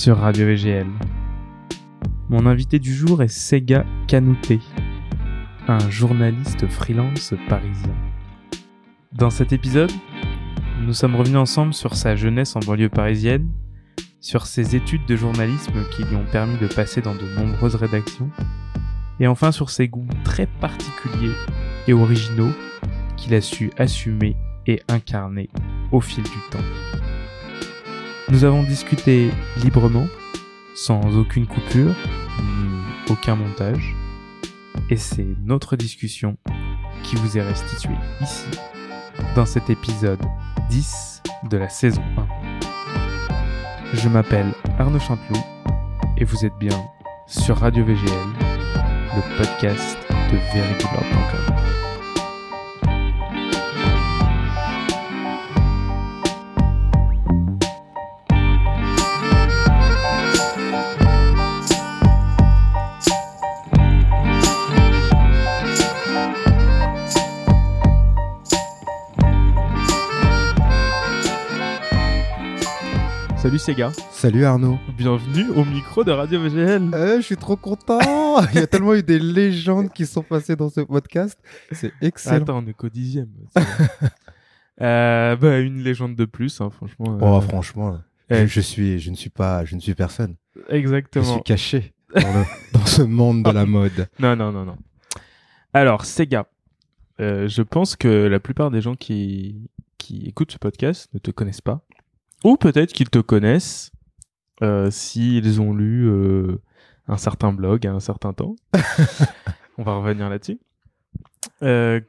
sur Radio VGL. Mon invité du jour est Sega Canouté, un journaliste freelance parisien. Dans cet épisode, nous sommes revenus ensemble sur sa jeunesse en banlieue parisienne, sur ses études de journalisme qui lui ont permis de passer dans de nombreuses rédactions, et enfin sur ses goûts très particuliers et originaux qu'il a su assumer et incarner au fil du temps. Nous avons discuté librement, sans aucune coupure, ni aucun montage, et c'est notre discussion qui vous est restituée ici, dans cet épisode 10 de la saison 1. Je m'appelle Arnaud Chanteloup, et vous êtes bien sur Radio VGL, le podcast de verygoodlord.com. Sega, Salut Arnaud. bienvenue au micro de Radio VGL. Euh, je suis trop content. Il y a tellement eu des légendes qui sont passées dans ce podcast. C'est excellent. Attends, on est qu'au dixième. euh, bah, une légende de plus, hein, franchement. Oh, euh, franchement, eh. je, je suis, je ne suis pas, je ne suis personne. Je Exactement. suis caché dans, le- dans ce monde de la mode. Non, non, non, non. Alors, Sega, euh, je pense que la plupart des gens qui, qui écoutent ce podcast ne te connaissent pas. Ou peut-être qu'ils te connaissent euh, s'ils ont lu euh, un certain blog à un certain temps. On va revenir là-dessus. Euh,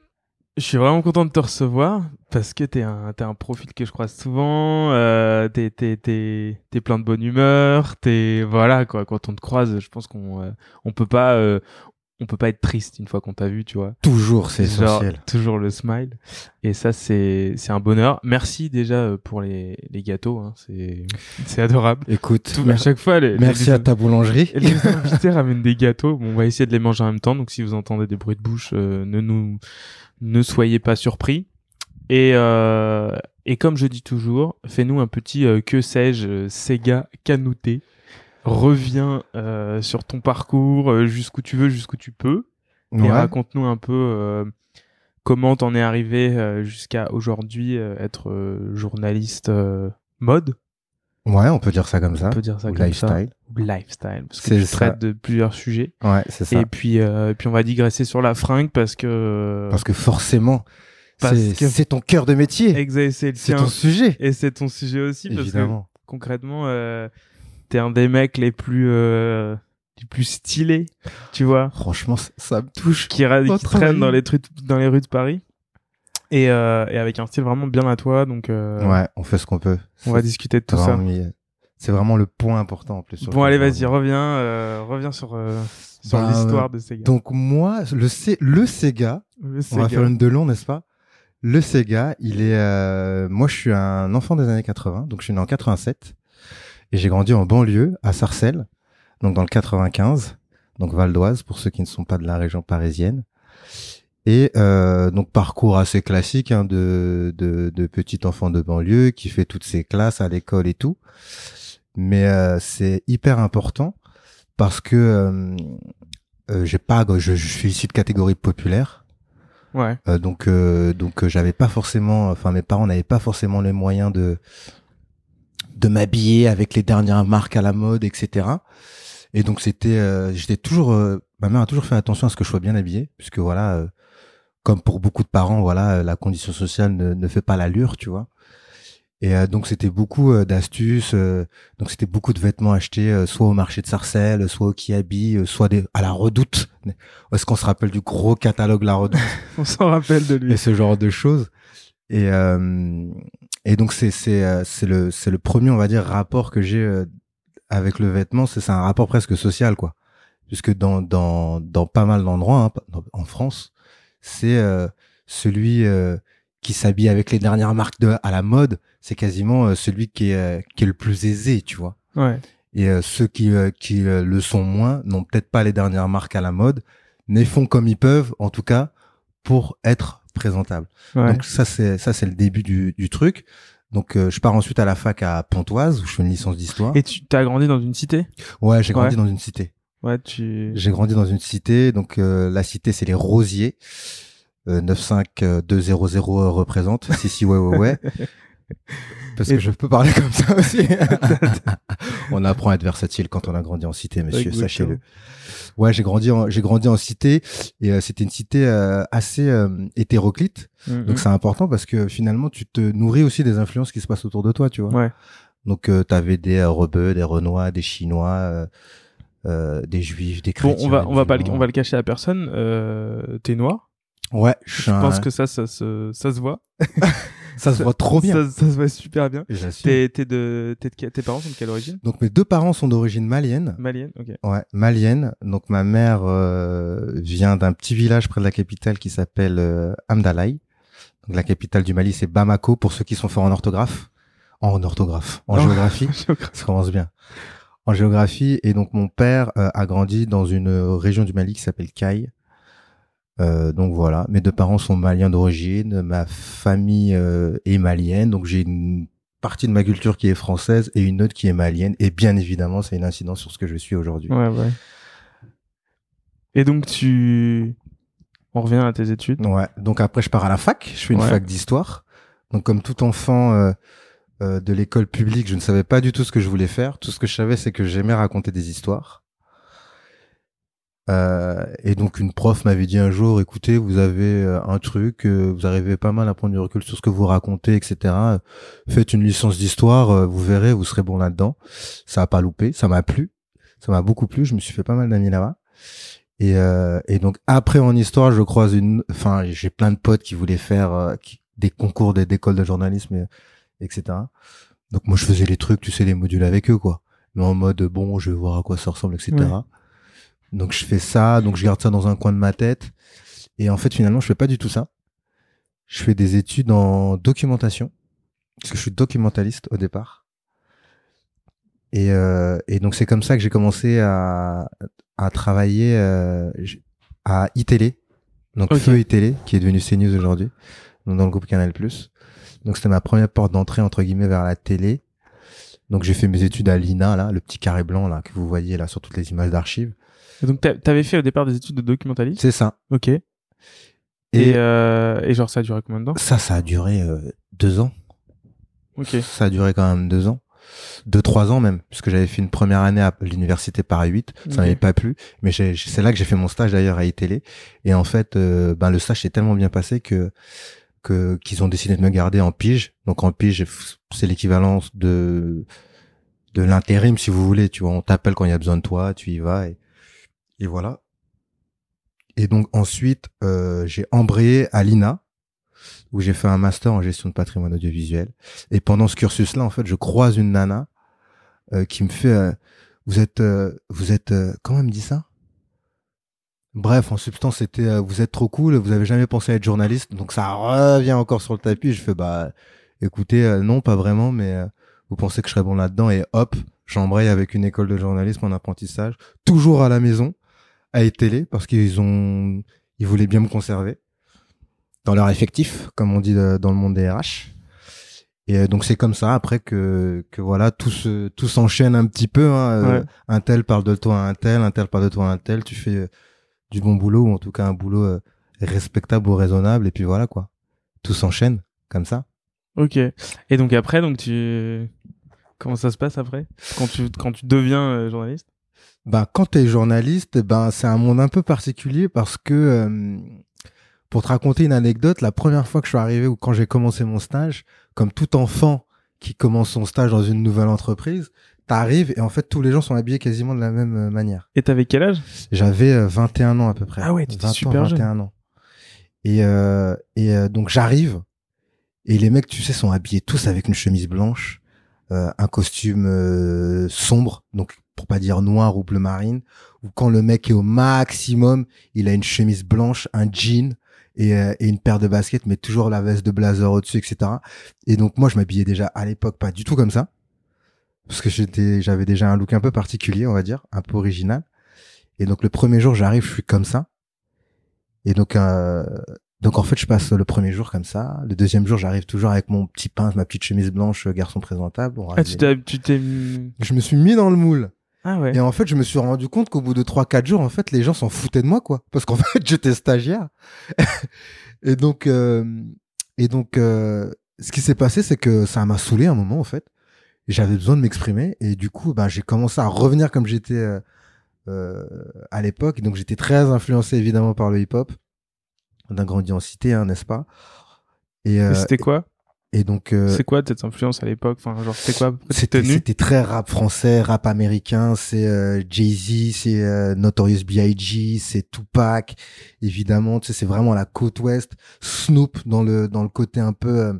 je suis vraiment content de te recevoir parce que t'es un, t'es un profil que je croise souvent. Euh, t'es, t'es, t'es, t'es plein de bonne humeur. T'es voilà quoi. Quand on te croise, je pense qu'on euh, on peut pas euh, on peut pas être triste une fois qu'on t'a vu, tu vois. Toujours, c'est essentiel. toujours le smile. Et ça, c'est c'est un bonheur. Merci déjà euh, pour les, les gâteaux. Hein. C'est c'est adorable. Écoute, Tout, à chaque fois, les, merci les, à ta boulangerie. les invités ramènent des gâteaux. Bon, on va essayer de les manger en même temps. Donc, si vous entendez des bruits de bouche, euh, ne nous ne soyez pas surpris. Et euh, et comme je dis toujours, fais-nous un petit euh, que sais-je Sega canouté. Reviens euh, sur ton parcours euh, jusqu'où tu veux, jusqu'où tu peux. Et Ouais. raconte-nous un peu euh, comment t'en es arrivé euh, jusqu'à aujourd'hui euh, être euh, journaliste euh, mode. ouais, on peut dire ça comme ça. On peut dire ça Ou comme lifestyle. ça. Lifestyle. Parce que tu ça. traites de plusieurs sujets. Ouais, c'est ça. Et puis, euh, et puis on va digresser sur la fringue parce que Parce que forcément, c'est que- ton cœur de métier. Exa- c'est ton sujet. Et c'est ton sujet aussi parce que concrètement, euh, t'es un des mecs les plus euh, les plus stylés, tu vois. Franchement, ça, ça me touche. qui, qui traîne dans les, trucs dans les rues de Paris. Et, euh, et avec un style vraiment bien à toi. Donc, euh, Ouais, on fait ce qu'on peut. on va discuter de tout ça. C'est vraiment le point important en plus. Bon, allez, vas-y, reviens. reviens, euh, reviens sur, euh, sur Bah, l'histoire de Sega. Donc moi, le, C- le Sega, Le on Sega. va faire une de long, n'est-ce pas? Le Sega, il est... euh, moi, je suis un enfant des années 80, donc je suis né en 87. Et j'ai grandi en banlieue, à Sarcelles, donc dans le 95, donc Val d'Oise, pour ceux qui ne sont pas de la région parisienne. Et euh, donc parcours assez classique hein, de, de, de petit enfant de banlieue qui fait toutes ses classes à l'école et tout. Mais euh, c'est hyper important parce que euh, euh, j'ai pas, je, je suis issu de catégorie populaire. Ouais. Euh, donc euh, donc j'avais pas forcément enfin mes parents n'avaient pas forcément les moyens de de m'habiller avec les dernières marques à la mode etc et donc c'était euh, j'étais toujours euh, ma mère a toujours fait attention à ce que je sois bien habillé puisque voilà euh, comme pour beaucoup de parents voilà euh, la condition sociale ne, ne fait pas l'allure tu vois et euh, donc c'était beaucoup euh, d'astuces euh, donc c'était beaucoup de vêtements achetés euh, soit au marché de Sarcelles soit au Kiabi euh, soit des, à la Redoute est-ce qu'on se rappelle du gros catalogue La Redoute? On s'en rappelle de lui. et ce genre de choses. Et euh, et donc c'est c'est euh, c'est le c'est le premier on va dire rapport que j'ai euh, avec le vêtement, c'est c'est un rapport presque social quoi. Puisque dans dans dans pas mal d'endroits hein, en France, c'est euh, celui euh, qui s'habille avec les dernières marques de à la mode, c'est quasiment euh, celui qui est euh, qui est le plus aisé, tu vois. Ouais. Et ceux qui, euh, qui le sont moins n'ont peut-être pas les dernières marques à la mode, mais font comme ils peuvent, en tout cas, pour être présentables. Ouais. Donc ça c'est ça c'est le début du, du truc. Donc euh, je pars ensuite à la fac à Pontoise où je fais une licence d'histoire. Et tu as grandi dans une cité? Ouais, j'ai grandi Ouais. dans une cité. Ouais, tu. J'ai grandi dans une cité, donc euh, la cité c'est les Rosiers. Euh, 95200 représente. si si ouais ouais ouais. Parce Et- que je peux parler comme ça aussi. on apprend à être versatile quand on a grandi en cité, monsieur, sachez-le. Ouais, j'ai grandi en j'ai grandi en cité et euh, c'était une cité euh, assez euh, hétéroclite. Mhm. Donc c'est important parce que finalement tu te nourris aussi des influences qui se passent autour de toi, tu vois. Ouais. Donc euh, t'avais des Rebeux, des Renois, des Chinois, des Juifs, des Bon, chrétiens. on va, on va pas, le, on va le cacher à personne. T'es noir. Ouais, je, Je un- pense que ça, ça, se, ça se voit. ça se voit trop bien. Ça, ça se voit super bien. T'es, t'es de, t'es de tes parents sont de quelle origine? Donc mes deux parents sont d'origine malienne. Malienne. Ok. Ouais, malienne. Donc ma mère euh, vient d'un petit village près de la capitale qui s'appelle euh, Amdalaï. Donc la capitale du Mali c'est Bamako pour ceux qui sont forts en orthographe. En orthographe, en Non. géographie. Ça commence bien. En géographie. Et donc, mon père euh, a grandi dans une euh, région du Mali qui s'appelle Caille. Euh, donc voilà, mes deux parents sont maliens d'origine, ma famille euh, est malienne, donc j'ai une partie de ma culture qui est française et une autre qui est malienne, et bien évidemment, c'est une incidence sur ce que je suis aujourd'hui. Ouais, ouais. Et donc tu, on revient à tes études. Ouais, donc après je pars à la fac, je fais une Ouais. fac d'histoire. Donc comme tout enfant euh, euh, de l'école publique, je ne savais pas du tout ce que je voulais faire. Tout ce que je savais, c'est que j'aimais raconter des histoires. Euh, et donc une prof m'avait dit un jour, écoutez, vous avez euh, un truc, euh, vous arrivez pas mal à prendre du recul sur ce que vous racontez, etc. Faites une licence d'histoire, vous verrez, vous serez bon là-dedans. Ça a pas loupé, ça m'a plu, ça m'a beaucoup plu. Je me suis fait pas mal d'amis là-bas. Et, donc après en histoire, je croise une, enfin j'ai plein de potes qui voulaient faire des concours d'école de journalisme, et- etc. Donc moi je faisais les trucs, tu sais les modules avec eux quoi, mais en mode bon je vais voir à quoi ça ressemble, etc. Donc je fais ça, donc je garde ça dans un coin de ma tête. Et en fait finalement je fais pas du tout ça. Je fais des études en documentation parce que je suis documentaliste au départ. Et, euh, et donc c'est comme ça que j'ai commencé à, à travailler euh, à iTélé, donc Ok. Feu iTélé, qui est devenu CNews aujourd'hui, donc dans le groupe Canal+. Donc c'était ma première porte d'entrée entre guillemets vers la télé. Donc j'ai fait mes études à l'INA là, le petit carré blanc là que vous voyez là sur toutes les images d'archives. Et donc t'a- t'avais fait au départ des études de documentaliste. C'est ça. Ok. Et, Et, euh, et genre ça a duré combien de temps? Ça, ça a duré euh, deux ans. Ok. Ça a duré quand même deux ans. Deux, trois ans même, puisque j'avais fait une première année à l'université Paris 8, ça Ok. m'avait pas plu, mais c'est là que j'ai fait mon stage d'ailleurs à iTélé, et en fait, euh, ben le stage s'est tellement bien passé que que qu'ils ont décidé de me garder en pige. Donc en pige, c'est l'équivalent de de l'intérim si vous voulez, tu vois, on t'appelle quand il y a besoin de toi, tu y vas et et voilà. Et donc ensuite, euh, j'ai embrayé à l'INA, où j'ai fait un master en gestion de patrimoine audiovisuel. Et pendant ce cursus-là, en fait, je croise une nana euh, qui me fait, euh, vous êtes, vous êtes, comment elle me dit ça? Bref, en substance, c'était, vous êtes trop cool, vous avez jamais pensé à être journaliste, donc ça revient encore sur le tapis. Je fais, bah, écoutez, non, pas vraiment, mais vous pensez que je serais bon là-dedans Et hop, j'embraye avec une école de journalisme en apprentissage, toujours à la maison, à télé, parce qu'ils ont, ils voulaient bien me conserver dans leur effectif, comme on dit euh, dans le monde des RH. Et euh, donc c'est comme ça après que que voilà tout se tout s'enchaîne un petit peu. Hein, euh, Ouais. Un tel parle de toi à un tel, un tel parle de toi à un tel. Tu fais du bon boulot ou en tout cas un boulot respectable ou raisonnable et puis voilà quoi. Tout s'enchaîne comme ça. Ok. Et donc après, donc tu, comment ça se passe après? Quand tu quand tu deviens euh, journaliste? Ben quand t'es journaliste, ben c'est un monde un peu particulier parce que euh, pour te raconter une anecdote, la première fois que je suis arrivé ou quand j'ai commencé mon stage, comme tout enfant qui commence son stage dans une nouvelle entreprise, t'arrives et en fait tous les gens sont habillés quasiment de la même euh, manière. Et t'avais quel âge? J'avais euh, 21 ans à peu près. Ah ouais, t'étais 20 ans, super jeune. 21 ans. Et euh, et euh, donc j'arrive et les mecs, tu sais, sont habillés tous avec une chemise blanche, euh, un costume euh, sombre, donc pour pas dire noir ou bleu marine. Ou quand le mec est au maximum, il a une chemise blanche, un jean et, euh, et une paire de baskets, mais toujours la veste de blazer au-dessus, etc. Et donc moi, je m'habillais déjà à l'époque pas du tout comme ça, parce que j'étais, j'avais déjà un look un peu particulier, on va dire, un peu original. Et donc le premier jour, j'arrive, je suis comme ça. Et donc euh, Donc en fait, je passe le premier jour comme ça. Le deuxième jour, j'arrive toujours avec mon petit pain, ma petite chemise blanche, euh, garçon présentable. On Ah, tu t'es, tu t'es Je me suis mis dans le moule. Ah ouais. Et en fait, je me suis rendu compte qu'au bout de 3-4 jours, en fait, les gens s'en foutaient de moi, quoi. Parce qu'en fait, j'étais stagiaire. et donc, euh, et donc, euh, ce qui s'est passé, c'est que ça m'a saoulé un moment, en fait. J'avais besoin de m'exprimer. Et du coup, ben, j'ai commencé à revenir comme j'étais euh, euh, à l'époque. Et Donc, j'étais très influencé, évidemment, par le hip-hop. A grandi en cité, hein, n'est-ce pas? Et, Et euh, c'était quoi? Et donc, euh, C'est quoi cette influence à l'époque? Enfin, genre, c'était quoi? Tes c'était très rap français, rap américain, c'est euh, Jay-Z, c'est euh, Notorious B.I.G., c'est Tupac, évidemment, tu sais, c'est vraiment la côte ouest, Snoop dans le dans le côté un peu euh,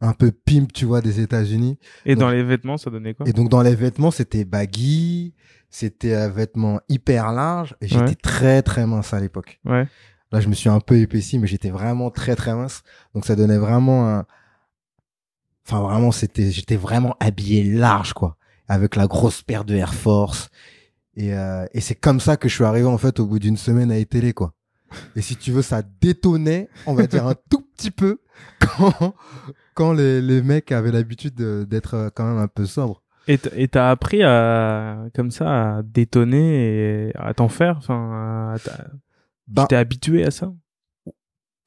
un peu pimp, tu vois, des États-Unis. Et Donc- dans les vêtements, ça donnait quoi? Et donc dans les vêtements, c'était baggy, c'était un vêtement hyper large et j'étais Ouais. très très mince à l'époque. Ouais. Là, je me suis un peu épaissi, mais j'étais vraiment très très mince. Donc ça donnait vraiment un. Enfin, vraiment, c'était, j'étais vraiment habillé large, quoi, avec la grosse paire de Air Force. Et, euh, et c'est comme ça que je suis arrivé en fait au bout d'une semaine à télé, quoi. Et si tu veux, ça détonnait, on va dire un tout petit peu, quand quand les, les mecs avaient l'habitude de- d'être euh, quand même un peu sobres. Et t'as appris à, comme ça, à détonner et à t'en faire? Enfin, Bah, t'es habitué à ça?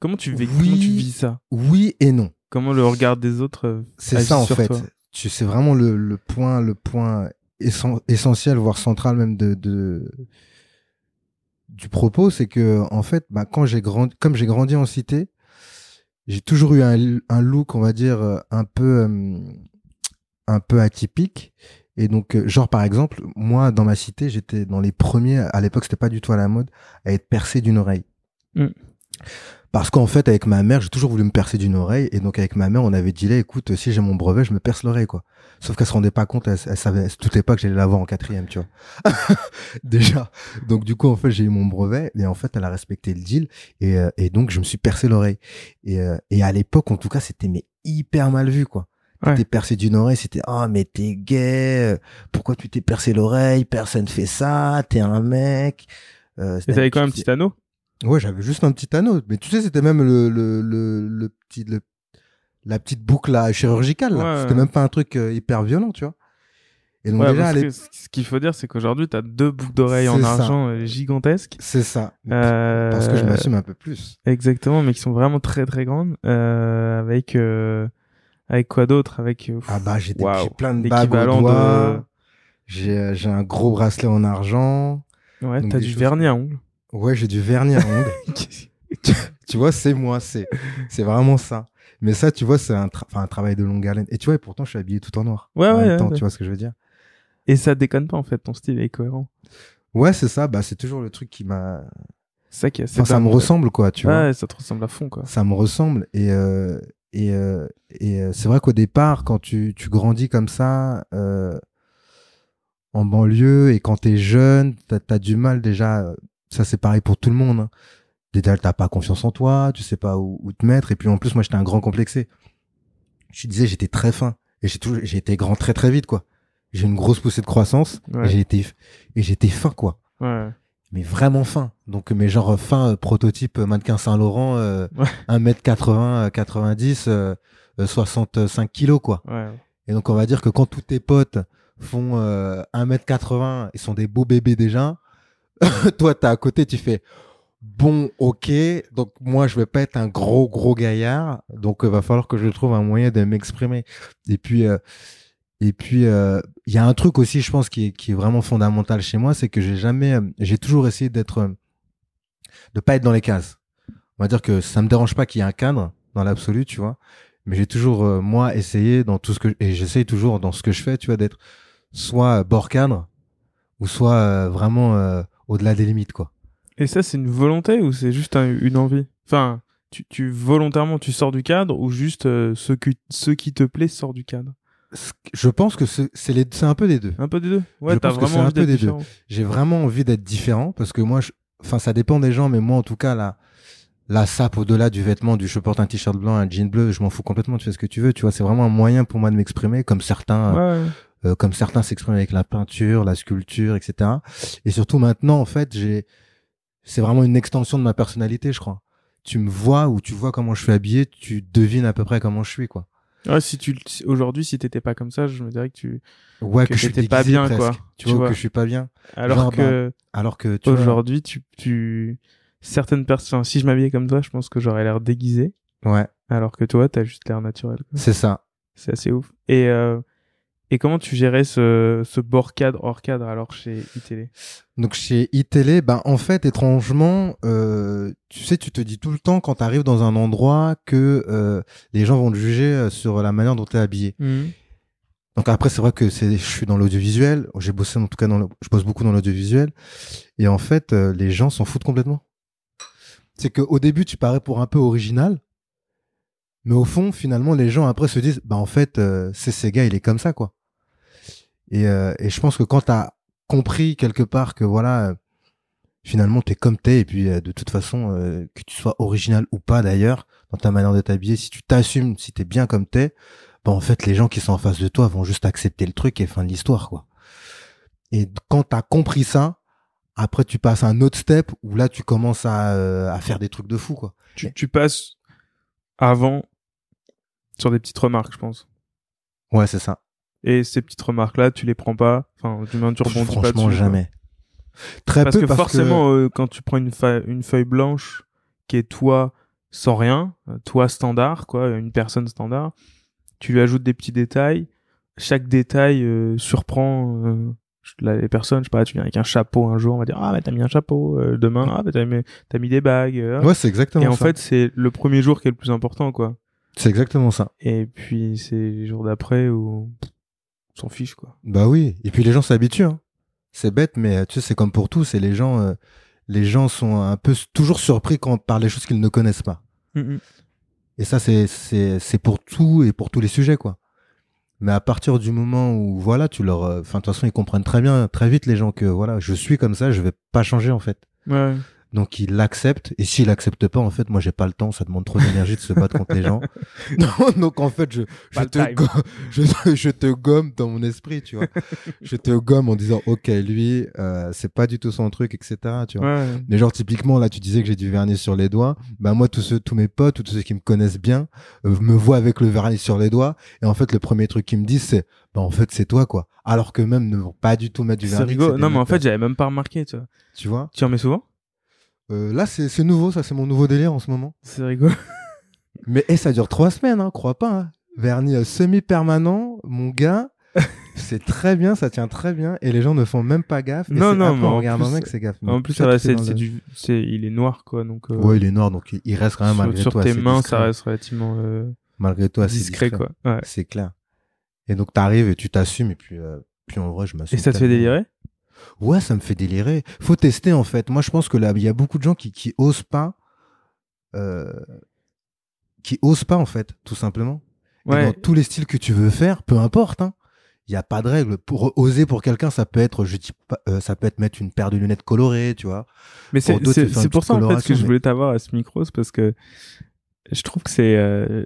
Comment tu vis, Oui. comment tu vis ça? oui et non. Comment le regard des autres euh, C'est ça en fait. Tu c'est vraiment le, le point le point essen- essentiel voire central même de, de du propos, c'est que en fait, bah, quand j'ai grandi, comme j'ai grandi en cité, j'ai toujours eu un, un look, on va dire euh, un peu euh, un peu atypique. Et donc, genre par exemple, moi dans ma cité, j'étais dans les premiers. À l'époque, c'était pas du tout à la mode à être percé d'une oreille. Mm. Parce qu'en fait, avec ma mère, j'ai toujours voulu me percer d'une oreille. Et donc, avec ma mère, on avait dit, là, écoute, si j'ai mon brevet, je me perce l'oreille, quoi. Sauf qu'elle se rendait pas compte, elle, elle savait, elle se doutait pas que j'allais l'avoir en quatrième, tu vois. Déjà. Donc, du coup, en fait, j'ai eu mon brevet. Et en fait, elle a respecté le deal. Et, euh, et donc, je me suis percé l'oreille. Et, euh, et à l'époque, en tout cas, c'était mais hyper mal vu, quoi. Ouais. T'es percé d'une oreille, c'était, ah, mais t'es gay. Pourquoi tu t'es percé l'oreille? Personne fait ça. T'es un mec. Euh, Et t'avais quand même un petit anneau? Ouais, j'avais juste un petit anneau. Mais tu sais, c'était même le, le, le, le petit, le, la petite boucle là, chirurgicale. Là. Ouais, C'était même pas un truc euh, hyper violent, tu vois. Et donc Ouais, déjà, ce qu'il faut dire, c'est qu'aujourd'hui, t'as deux boucles d'oreilles en ça. argent euh, gigantesques. c'est ça. Euh, Parce que je m'assume un peu plus. Exactement, mais qui sont vraiment très très grandes. Euh, avec euh, avec quoi d'autre? Avec Ah bah, j'ai j'ai plein de bagues au doigt. J'ai, j'ai un gros bracelet en argent. Ouais, t'as du vernis à ongles. Ouais, j'ai du vernis à ongles. tu vois, c'est moi, c'est, c'est vraiment ça. Mais ça, tu vois, c'est un, tra- enfin, un travail de longue haleine. Et tu vois, et pourtant, je suis habillé tout en noir. Ouais, en ouais, même ouais, temps, ouais. tu vois ce que je veux dire? Et ça déconne pas en fait, ton style est cohérent. Ouais, c'est ça. Bah, c'est toujours le truc qui m'a. Ça qui est assez Enfin, ça me ressemble, quoi. Tu vois. Ouais, ça te ressemble à fond quoi. Ça me ressemble. Et euh, et euh, et euh, c'est vrai qu'au départ, quand tu tu grandis comme ça euh, en banlieue et quand t'es jeune, t'as as du mal déjà. Euh, Ça, c'est pareil pour tout le monde. Hein. Déjà, t'as pas confiance en toi, tu sais pas où, où te mettre. Et puis en plus, moi, j'étais un grand complexé. Je te disais, j'étais très fin et j'ai toujours, j'ai été grand très très vite, quoi. J'ai une grosse poussée de croissance Ouais. et j'ai été et j'étais fin, quoi. Ouais. mais vraiment fin. Donc, mais genre fin euh, prototype euh, mannequin Saint-Laurent, euh, Ouais. 1m80, euh, 90, euh, euh, 65 kilos, quoi. Ouais. Et donc, on va dire que quand tous tes potes font euh, 1m80 et sont des beaux bébés déjà, toi, t'es à côté, tu fais bon, ok. Donc, moi, je vais pas être un gros, gros gaillard. Donc, il va falloir que je trouve un moyen de m'exprimer. Et puis, euh, et puis, euh, il y a un truc aussi, je pense, qui est, qui est vraiment fondamental chez moi, c'est que j'ai jamais, euh, j'ai toujours essayé d'être, euh, de pas être dans les cases. On va dire que ça me dérange pas qu'il y ait un cadre dans l'absolu, tu vois. Mais j'ai toujours, euh, moi, essayé dans tout ce que, et j'essaye toujours dans ce que je fais, tu vois, d'être soit bord cadre, ou soit euh, vraiment euh, au-delà des limites, quoi. Et ça, c'est une volonté ou c'est juste un- une envie? Enfin, tu, tu volontairement tu sors du cadre ou juste euh, ce, qui, ce qui te plaît sort du cadre? Je pense que c'est un peu des deux. Un peu des deux? Ouais, t'as vraiment un envie peu d'être des deux. différent. j'ai vraiment envie d'être différent parce que moi, je- enfin, ça dépend des gens, mais moi, en tout cas, la, la sape au-delà du vêtement, du je porte un t-shirt blanc, un jean bleu, je m'en fous complètement, tu fais ce que tu veux, tu vois, c'est vraiment un moyen pour moi de m'exprimer, comme certains, Ouais, euh, comme certains s'expriment avec la peinture, la sculpture, etc. Et surtout maintenant, en fait, j'ai, c'est vraiment une extension de ma personnalité, je crois. tu me vois ou tu vois comment je suis habillé, tu devines à peu près comment je suis, quoi. Ouais, si tu aujourd'hui si t'étais pas comme ça, je me dirais que tu Ouais, Que que, je suis pas bien, presque. quoi. Tu, vois, vois. que je suis pas bien. alors Genre, que Alors que vois- aujourd'hui tu tu certaines personnes si je m'habillais comme toi, je pense que j'aurais l'air déguisé Ouais, alors que toi t'as juste l'air naturel. c'est ça. C'est assez ouf. Et euh, et comment tu gérais ce ce bord cadre hors cadre alors chez iTélé Donc chez iTélé, ben en fait étrangement, euh, tu sais, tu te dis tout le temps quand tu arrives dans un endroit que euh, les gens vont te juger euh, sur la manière dont tu es habillé. Donc après c'est vrai que c'est je suis dans l'audiovisuel, j'ai bossé en tout cas dans le, je bosse beaucoup dans l'audiovisuel et en fait euh, les gens s'en foutent complètement. C'est que au début tu parais pour un peu original mais au fond finalement les gens après se disent bah en fait euh, c'est ces gars, il est comme ça quoi. Et euh, et je pense que quand tu as compris quelque part que voilà euh, finalement t'es comme t'es et puis euh, de toute façon euh, que tu sois original ou pas d'ailleurs dans ta manière de t'habiller si tu t'assumes si t'es bien comme t'es bah en fait les gens qui sont en face de toi vont juste accepter le truc et fin de l'histoire quoi. Et quand t'as compris ça après tu passes à un autre step où là tu commences à, euh, à faire des trucs de fou quoi. Tu tu passes avant sur des petites remarques, je pense. ouais c'est ça Et ces petites remarques là, tu les prends pas enfin du moins tu rebondis pas franchement dessus. quoi. jamais très Parce peu que parce forcément, euh, quand tu prends une, feuille- une feuille blanche qui est toi sans rien, euh, toi standard, quoi, une personne standard, tu lui ajoutes des petits détails. Chaque détail euh, surprend euh, les personnes. Je sais pas, tu viens avec un chapeau un jour, on va dire ah mais t'as mis un chapeau. Euh, demain ah mais t'as mis, t'as mis des bagues. ouais c'est exactement Et en fait, c'est le premier jour qui est le plus important, quoi. c'est exactement ça Et puis c'est les jours d'après où s'en fiche, quoi. Bah oui, et puis les gens s'habituent. Hein. C'est bête, mais euh, tu sais, c'est comme pour tout. C'est les gens, euh, les gens sont un peu toujours surpris quand par les choses qu'ils ne connaissent pas. Et ça, c'est c'est c'est pour tout et pour tous les sujets, quoi. Mais à partir du moment où voilà, tu leur, euh, enfin de toute façon, ils comprennent très bien, très vite les gens que voilà, je suis comme ça, je vais pas changer en fait. Ouais. Donc ils l'acceptent. Et s'ils l'acceptent pas, en fait, moi j'ai pas le temps. Ça demande trop d'énergie de se battre contre les gens. Non, donc en fait, je je te, je, je gomme dans mon esprit, tu vois. je te gomme en disant, ok, lui, euh, c'est pas du tout son truc, etc. Tu vois. Ouais. Mais genre typiquement là, tu disais que j'ai du vernis sur les doigts. Bah moi, tous ceux, tous mes potes, ou tous ceux qui me connaissent bien, euh, me voient avec le vernis sur les doigts. Et en fait, le premier truc qu'ils me disent, c'est, bah en fait, c'est toi, quoi. Alors que même ne vont pas du tout mettre du vernis. rigolo. c'est des Non, mais en fait, j'avais même pas remarqué, tu vois. tu vois? Tu en mets souvent? Euh, là, c'est nouveau, ça, c'est mon nouveau délire en ce moment. C'est rigolo. Mais eh, ça dure trois semaines, hein, crois pas. hein. Vernis euh, semi-permanent, mon gars. c'est très bien, ça tient très bien. Et les gens ne font même pas gaffe. Et Non, c'est non, mais en plus- le mec, c'est gaffe. En plus, ça va, c'est du, c'est, il est noir, quoi, donc. euh, Ouais, il est noir, donc il- reste quand même sur, malgré sur tout tes assez mains, discret. ça reste relativement euh, Malgré assez discret, quoi. Ouais. C'est clair. Et donc t'arrives et tu t'assumes et puis puis en vrai je m'assume. Et ça te fait délirer? Ouais, ça me fait délirer. Faut tester en fait. Moi je pense que là il y a beaucoup de gens qui qui osent pas, euh, qui osent pas en fait, tout simplement. Et dans tous les styles que tu veux faire, peu importe. Hein. Il y a pas de règle. Pour oser pour quelqu'un, ça peut être, je dis euh, ça peut être mettre une paire de lunettes colorées, tu vois. Mais c'est, Pour ça, en fait, que je voulais t'avoir à ce micro, c'est parce que je trouve que c'est, euh,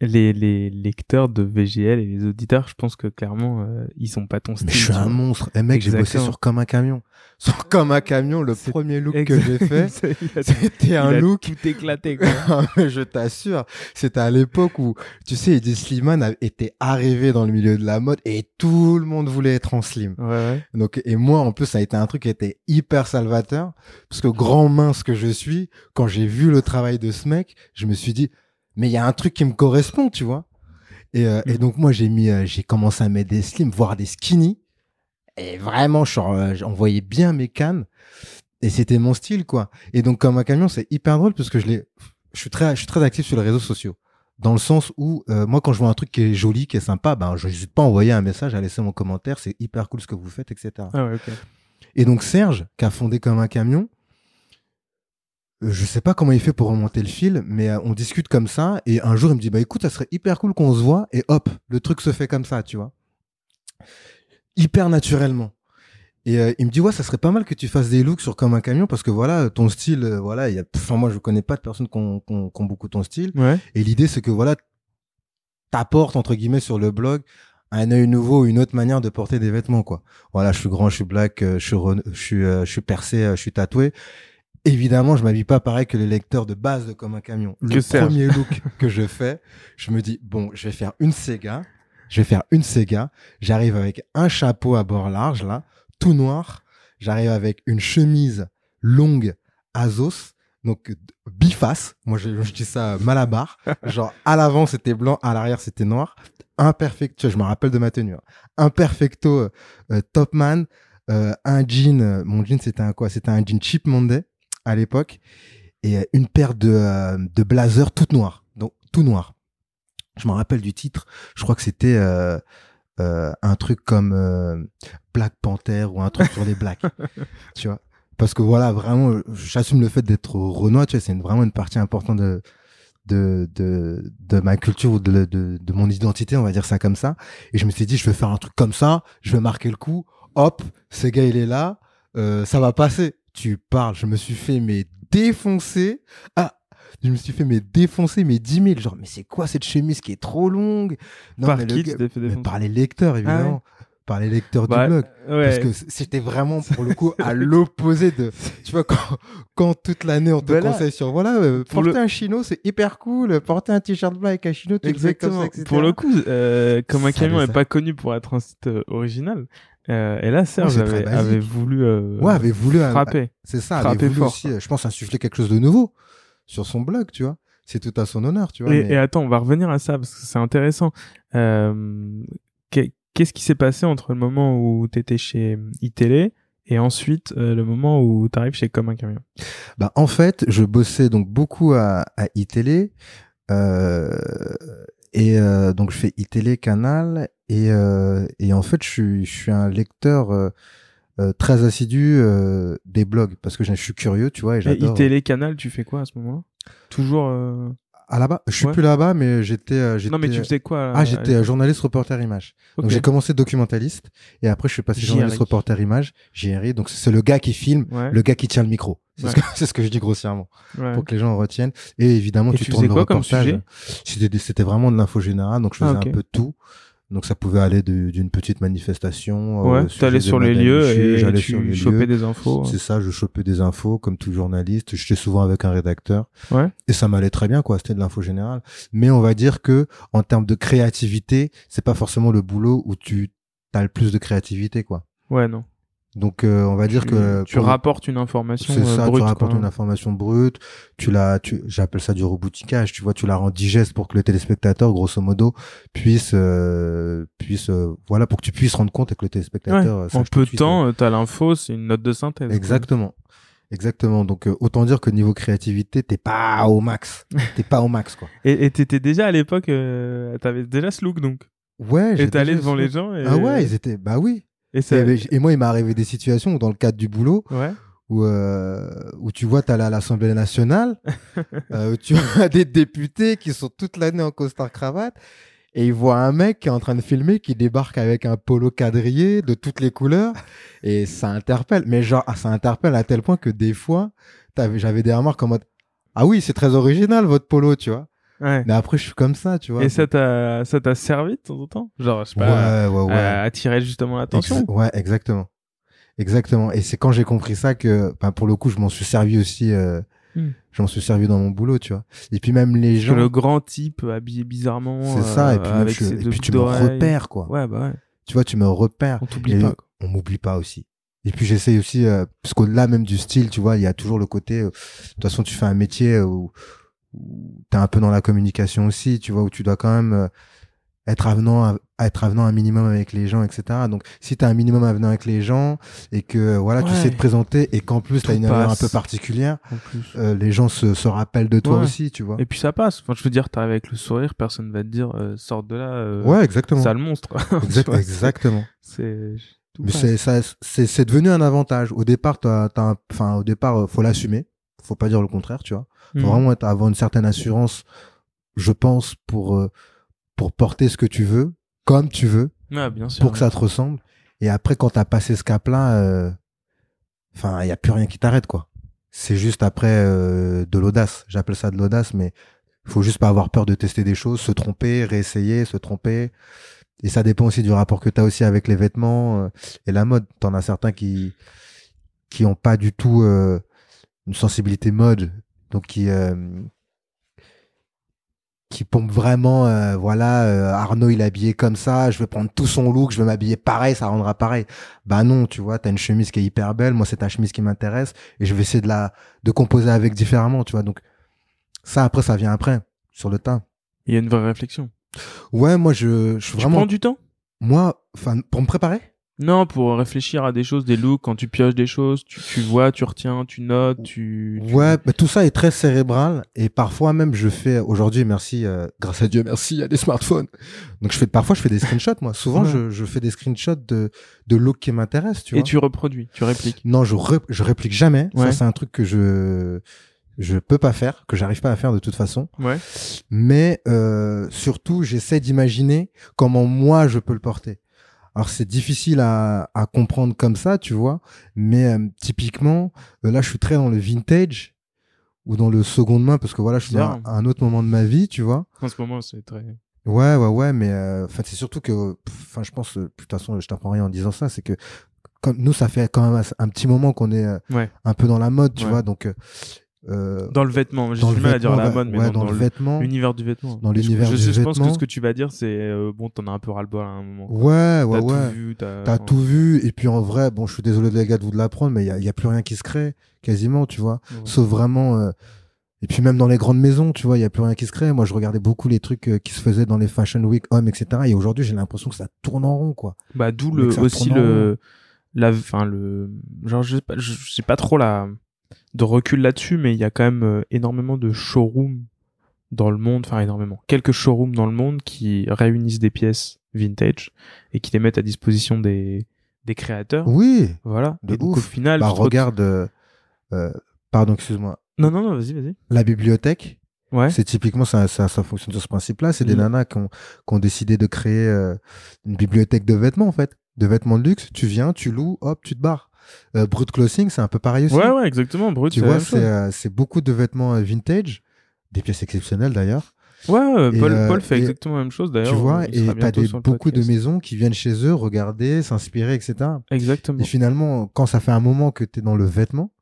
les, les lecteurs de VGL et les auditeurs, je pense que clairement, euh, ils sont pas ton style. Mais je suis un monstre. Et mec, j'ai bossé sur comme un camion. Sur comme un camion, le premier look que j'ai fait, c'était un a look tout éclaté, quoi. Je t'assure, c'était à l'époque où, tu sais, Eddie Slimane était arrivé dans le milieu de la mode et tout le monde voulait être en slim. Ouais, ouais. Donc, et moi, en plus, ça a été un truc qui était hyper salvateur, parce que grand mince que je suis, quand j'ai vu le travail de ce mec, je me suis dit, mais il y a un truc qui me correspond, tu vois. Et, euh, et Mhm. donc, moi, j'ai mis, euh, j'ai commencé à mettre des slims, voire des skinny. Et vraiment, euh, j'envoyais bien mes cannes. Et c'était mon style, quoi. Et donc, comme un camion, c'est hyper drôle parce que je l'ai, je suis très, je suis très actif sur les réseaux sociaux. Dans le sens où, euh, moi, quand je vois un truc qui est joli, qui est sympa, ben, je n'hésite pas à envoyer un message, à laisser mon commentaire. C'est hyper cool ce que vous faites, etc. Ah ouais. Et donc, Serge, qui a fondé comme un camion, je sais pas comment il fait pour remonter le fil, mais euh, on discute comme ça. Et un jour, il me dit, bah, écoute, ça serait hyper cool qu'on se voit. Et hop, le truc se fait comme ça, tu vois. Hyper naturellement. Et euh, il me dit ouais ça serait pas mal que tu fasses des looks sur comme un camion parce que voilà ton style euh, voilà il y a enfin moi je connais pas de personnes qui ont, qui ont- qui ont beaucoup ton style Ouais. et l'idée c'est que voilà t'apportes entre guillemets sur le blog un œil nouveau une autre manière de porter des vêtements quoi voilà je suis grand je suis black euh, je suis je suis euh, je suis percé euh, je suis tatoué évidemment, je m'habille pas pareil que les lecteurs de base de Comme un camion. Le Que premier look que je fais, je me dis, bon, je vais faire une Sega. Je vais faire une Sega. J'arrive avec un chapeau à bord large, là, tout noir. J'arrive avec une chemise longue Azos. Donc, biface. Moi, je, je dis ça malabar. Genre, à l'avant, c'était blanc. À l'arrière, c'était noir. Un perfecto, je me rappelle de ma tenue. hein. Un perfecto euh, euh, Topman. euh, un jean, euh, mon jean, c'était un quoi? C'était un jean Cheap Monday à l'époque et euh, une paire de, euh, de blazers toutes noires. Donc tout noir. Je me rappelle du titre. Je crois que c'était euh, euh, un truc comme euh, Black Panther ou un truc sur les blacks. tu vois? Parce que voilà, vraiment, j'assume le fait d'être Renoir, tu vois, c'est vraiment une partie importante de, de, de, de ma culture ou de, de, de mon identité, on va dire ça comme ça. Et je me suis dit, je vais faire un truc comme ça, je vais marquer le coup, hop, ce gars il est là, euh, ça va passer. Tu parles, je me suis fait mais défoncer. Ah, je me suis fait mais défoncer mais 10 000. Genre, mais c'est quoi cette chemise qui est trop longue? Non, Par mais qui tu fait défoncer? Par les lecteurs, évidemment. Par les lecteurs Bah, du blog. ouais. Parce que c'était vraiment, pour le coup, à l'opposé de. Tu vois, quand, quand toute l'année on te Bah conseille sur. Voilà, euh, porter le- un chino, c'est hyper cool. Porter un t-shirt blanc avec un chino, tu fais comme Exactement. ça, etc. Pour le coup, euh, comme un Ça camion n'est pas connu pour être un site euh, original. Euh, et là, Serge très avait, voulu euh, Ouais, avait voulu. frapper. C'est ça, frapper avait voulu fort, aussi, euh, je pense, insuffler quelque chose de nouveau sur son blog, tu vois. C'est tout à son honneur, tu vois. Et, mais- et attends, on va revenir à ça parce que c'est intéressant. Euh, qu'est- Qu'est-ce qui s'est passé entre le moment où tu étais chez iTélé et ensuite le moment où tu arrives chez Comme un camion? Bah, en fait, je bossais donc beaucoup à, à iTélé. Euh, et euh, donc, je fais iTélé Canal. Et, euh, et en fait, je suis, je suis un lecteur euh, euh, très assidu euh, des blogs parce que je, je suis curieux, tu vois. Et Et iTélé Canal, tu fais quoi à ce moment-là? Toujours. euh, À là-bas, je suis Ouais. plus là-bas, mais j'étais. Non, mais tu faisais quoi Ah, j'étais journaliste reporter image. Donc j'ai commencé documentaliste et après je suis passé journaliste reporter image, JRI. Donc c'est le gars qui filme, Ouais. le gars qui tient le micro. C'est Ouais. ce, ce que je dis grossièrement ouais. pour que les gens retiennent. Et évidemment Et tu, tu tournes le quoi reportage. C'était vraiment de l'info générale, donc je faisais Ah, un peu tout. Donc ça pouvait aller d'une petite manifestation. euh, Ouais, sujet t'allais sur les lieux et tu chopais des infos. C'est ça, je chopais des infos comme tout journaliste. J'étais souvent avec un rédacteur. Ouais. Et ça m'allait très bien, quoi. C'était de l'info générale. Mais on va dire que, en termes de créativité, c'est pas forcément le boulot où tu as le plus de créativité, quoi. Ouais, non. Donc, euh, on va dire tu, que. tu rapportes une information C'est euh, ça, brute. tu rapportes quoi. une information brute, tu la, tu, j'appelle ça du rebouticage, tu vois, tu la rends digeste pour que le téléspectateur, grosso modo, puisse, euh, puisse, euh, voilà, pour que tu puisses rendre compte et que le Ouais. téléspectateur. euh, En peu de temps, euh, t'as l'info, c'est une note de synthèse. quoi. Exactement. Exactement. Donc, euh, autant dire que niveau créativité, t'es pas au max. T'es pas au max, quoi. Et et t'étais déjà à l'époque, euh, t'avais déjà ce look donc. Ouais, Et déjà devant les gens. Et... Ah ouais, ils étaient, bah oui. Et ça. Et, et moi, il m'est arrivé des situations où, dans le cadre du boulot, Ouais. où, euh, où tu vois, t'allais à l'Assemblée nationale, euh, où tu as des députés qui sont toute l'année en costard cravate, et ils voient un mec qui est en train de filmer, qui débarque avec un polo quadrillé de toutes les couleurs, et ça interpelle. Mais genre, ah, ça interpelle à tel point que des fois, j'avais des remarques en mode, ah oui, c'est très original votre polo, tu vois. Ouais. Mais après, je suis comme ça, tu vois. Et ça t'a, ça t'a servi de temps en temps? Genre, je sais ouais, pas, ouais, ouais. à attirer justement l'attention? Exa- ouais, exactement. Exactement. Et c'est quand j'ai compris ça que, ben, pour le coup, je m'en suis servi aussi, euh, Hmm. je m'en suis servi dans mon boulot, tu vois. Et puis même les gens, le grand type habillé bizarrement. c'est ça. Et euh, puis, même avec je- et puis tu me repères, quoi. Ouais, bah ouais. Tu vois, tu me repères. On t'oublie pas. Quoi. On m'oublie pas aussi. Et puis j'essaye aussi, euh, parce qu'au-delà même du style, tu vois, il y a toujours le côté, euh, de toute façon, tu fais un métier euh, où, où t'es un peu dans la communication aussi, tu vois, où tu dois quand même euh, être avenant, à, être avenant un minimum avec les gens, etc. Donc, si t'as un minimum avenant avec les gens et que, euh, voilà, tu sais te présenter et qu'en plus t'as une allure un peu particulière, euh, les gens se, se rappellent de toi Ouais. aussi, tu vois. Et puis ça passe. Enfin, je veux dire, t'arrives avec le sourire, personne va te dire, euh, sors de là. Euh, ouais, exactement. Monstre. Exact- Tu vois, exactement. C'est. Mais c'est ça, c'est c'est devenu un avantage. Au départ, t'as, enfin au départ, faut l'assumer. Faut pas dire le contraire, tu vois. Faut Mhm. vraiment être, avoir une certaine assurance, je pense, pour euh, pour porter ce que tu veux, comme tu veux, Ouais, bien sûr. pour que ça te ressemble. Et après, quand t'as passé ce cap-là, euh, enfin, il y a plus rien qui t'arrête, quoi. C'est juste après euh, de l'audace. J'appelle ça de l'audace, mais faut juste pas avoir peur de tester des choses, se tromper, réessayer, se tromper. Et ça dépend aussi du rapport que tu as aussi avec les vêtements euh, et la mode. T'en as certains qui qui ont pas du tout euh, une sensibilité mode, donc qui euh, qui pompe vraiment, euh, voilà, euh, Arnaud il est habillé comme ça, je vais prendre tout son look, je vais m'habiller pareil, ça rendra pareil. Bah non, tu vois, t'as une chemise qui est hyper belle, moi c'est ta chemise qui m'intéresse, et je vais essayer de la de composer avec différemment, tu vois. Donc ça après ça vient après sur le tas. Il y a une vraie réflexion. Ouais, moi je, je suis Tu vraiment prends du temps? Moi, enfin pour me préparer? Non, pour réfléchir à des choses, des looks, quand tu pioches des choses, tu, tu vois, tu retiens, tu notes, tu... tu- Ouais, mais tout ça est très cérébral et parfois même je fais aujourd'hui merci euh, grâce à Dieu merci il y a des smartphones. Donc je fais parfois je fais des screenshots moi. Souvent Ouais. je, je fais des screenshots de de looks qui m'intéressent, tu Et vois. tu reproduis, tu répliques. Non, je ré- je réplique jamais. Ouais. Ça c'est un truc que je je peux pas faire, que j'arrive pas à faire de toute façon. Ouais. Mais euh, surtout j'essaie d'imaginer comment moi je peux le porter. Alors c'est difficile à, à comprendre comme ça, tu vois, mais euh, typiquement, euh, là je suis très dans le vintage ou dans le seconde main parce que voilà, je suis dans un, autre moment de ma vie, tu vois. En ce moment, c'est très... Ouais, ouais, ouais, mais euh, c'est surtout que, enfin je pense, de toute façon, je t'apprends rien en disant ça, c'est que comme nous ça fait quand même un petit moment qu'on est Ouais. un peu dans la mode, tu Ouais. vois, donc euh, Dans le vêtement, j'ai du le mal à dire la ouais, mode, mais ouais, dans, dans, dans le vêtement. l'univers du vêtement. Dans Je- l'univers je, du je, je pense que ce que tu vas dire, c'est euh, bon, t'en as un peu ras-le-bol à un moment. Ouais, ouais, t'as ouais. tout vu, t'as... T'as enfin, tout vu, et puis en vrai, bon, je suis désolé les gars de vous de l'apprendre, mais il y a, y a plus rien qui se crée, quasiment, tu vois. ouais. Sauf vraiment, euh, et puis même dans les grandes maisons, tu vois, il y a plus rien qui se crée. Moi, je regardais beaucoup les trucs euh, qui se faisaient dans les Fashion Week Home, etc. Et aujourd'hui, j'ai l'impression que ça tourne en rond, quoi. Bah d'où le aussi le la enfin le genre je sais pas je sais pas trop la de recul là-dessus mais il y a quand même euh, énormément de showrooms dans le monde enfin énormément quelques showrooms dans le monde qui réunissent des pièces vintage et qui les mettent à disposition des des créateurs Oui. voilà de et donc ouf. au final Bah, regarde, euh, euh, pardon, excuse-moi. non non non vas-y vas-y La bibliothèque, ouais c'est typiquement, ça, ça, ça fonctionne sur ce principe-là. C'est des Mm. nanas qui ont, qui ont décidé de créer euh, une bibliothèque de vêtements, en fait. De vêtements de luxe. Tu viens, tu loues, hop, tu te barres. Euh, Brut Clothing, c'est un peu pareil aussi. ouais ouais exactement brut tu vois, c'est euh, c'est beaucoup de vêtements euh, vintage, des pièces exceptionnelles d'ailleurs. ouais, et, Paul euh, Paul fait et- exactement la même chose Tu d'ailleurs vois, il et t'as beaucoup de maisons qui viennent chez eux regarder, s'inspirer, etc. exactement Et finalement, quand ça fait un moment que t'es dans le vêtement,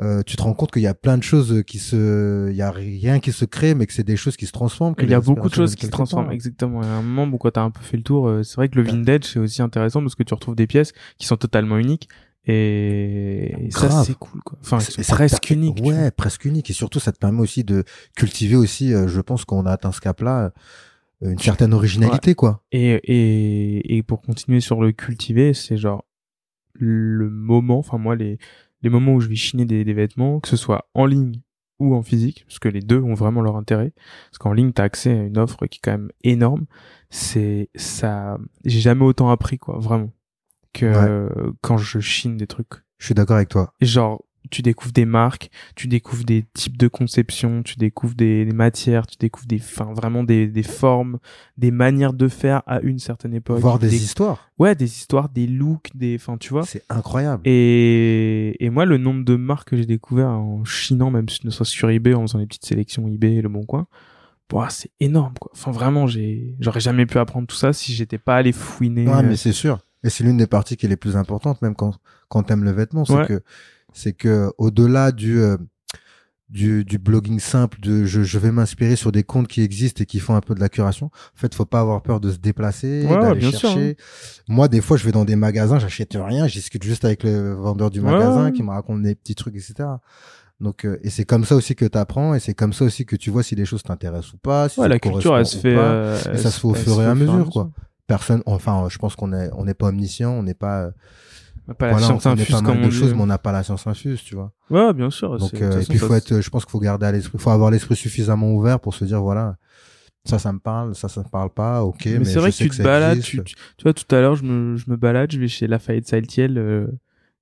euh, tu te rends compte qu'il y a plein de choses qui se, il y a rien qui se crée, mais que c'est des choses qui se transforment. Il y a beaucoup de choses qui se transforment, exactement. Et à un moment où quand t'as un peu fait le tour, euh, c'est vrai que le vintage c'est aussi intéressant parce que tu retrouves des pièces qui sont totalement uniques et, et ça c'est cool quoi. Enfin, c'est presque unique. Ouais, presque unique. Et surtout, ça te permet aussi de cultiver aussi, euh, je pense qu'on a atteint ce cap-là, euh, une certaine originalité, quoi. Et, et, et pour continuer sur le cultiver, c'est genre le moment, enfin moi les, les moments où je vais chiner des, des vêtements, que ce soit en ligne ou en physique, parce que les deux ont vraiment leur intérêt. Parce qu'en ligne, t'as accès à une offre qui est quand même énorme. C'est ça, j'ai jamais autant appris quoi, vraiment, que quand je chine des trucs. Je suis d'accord avec toi. Et genre, tu découvres des marques, tu découvres des types de conception, tu découvres des, des matières, tu découvres des, enfin, vraiment des, des formes, des manières de faire à une certaine époque. Voir des histoires, Ouais, des histoires, des looks, des, enfin, tu vois. c'est incroyable. Et, et moi, le nombre de marques que j'ai découvert en chinant, même si ce ne soit sur eBay, en faisant des petites sélections eBay et le bon coin, bah, c'est énorme, quoi. Enfin, vraiment, j'ai, j'aurais jamais pu apprendre tout ça si j'étais pas allé fouiner. Ouais, euh, mais c'est sûr. Et c'est l'une des parties qui est les plus importantes, même quand, quand t'aimes le vêtement, c'est Ouais. que, c'est que, au-delà du, euh, du, du blogging simple, de je, je vais m'inspirer sur des comptes qui existent et qui font un peu de la curation. En fait, faut pas avoir peur de se déplacer, Ouais, d'aller sûr, hein. chercher. Moi, des fois, je vais dans des magasins, j'achète rien, je discute juste avec le vendeur du magasin ouais. qui me raconte des petits trucs, etc. Donc, euh, et c'est comme ça aussi que t'apprends, et c'est comme ça aussi que tu vois si les choses t'intéressent ou pas. Si ouais, la culture, elle se fait, pas. euh, Et ça se fait au fur et à mesure, quoi. Personne, enfin, je pense qu'on est, on n'est pas omniscient, on n'est pas, euh, Pas la voilà, on science infuse pas mal de choses, mais on n'a pas la science infuse, tu vois. Ouais, bien sûr. Donc, de euh, et puis faut être, je pense qu'il faut garder à l'esprit, faut avoir l'esprit suffisamment ouvert pour se dire, voilà, ça, ça me parle, ça, ça me parle pas, ok, mais, mais, c'est je vrai que sais tu te balades, tu, tu, tu vois, tout à l'heure, je me, je me balade, je vais chez Lafayette Saltiel, euh,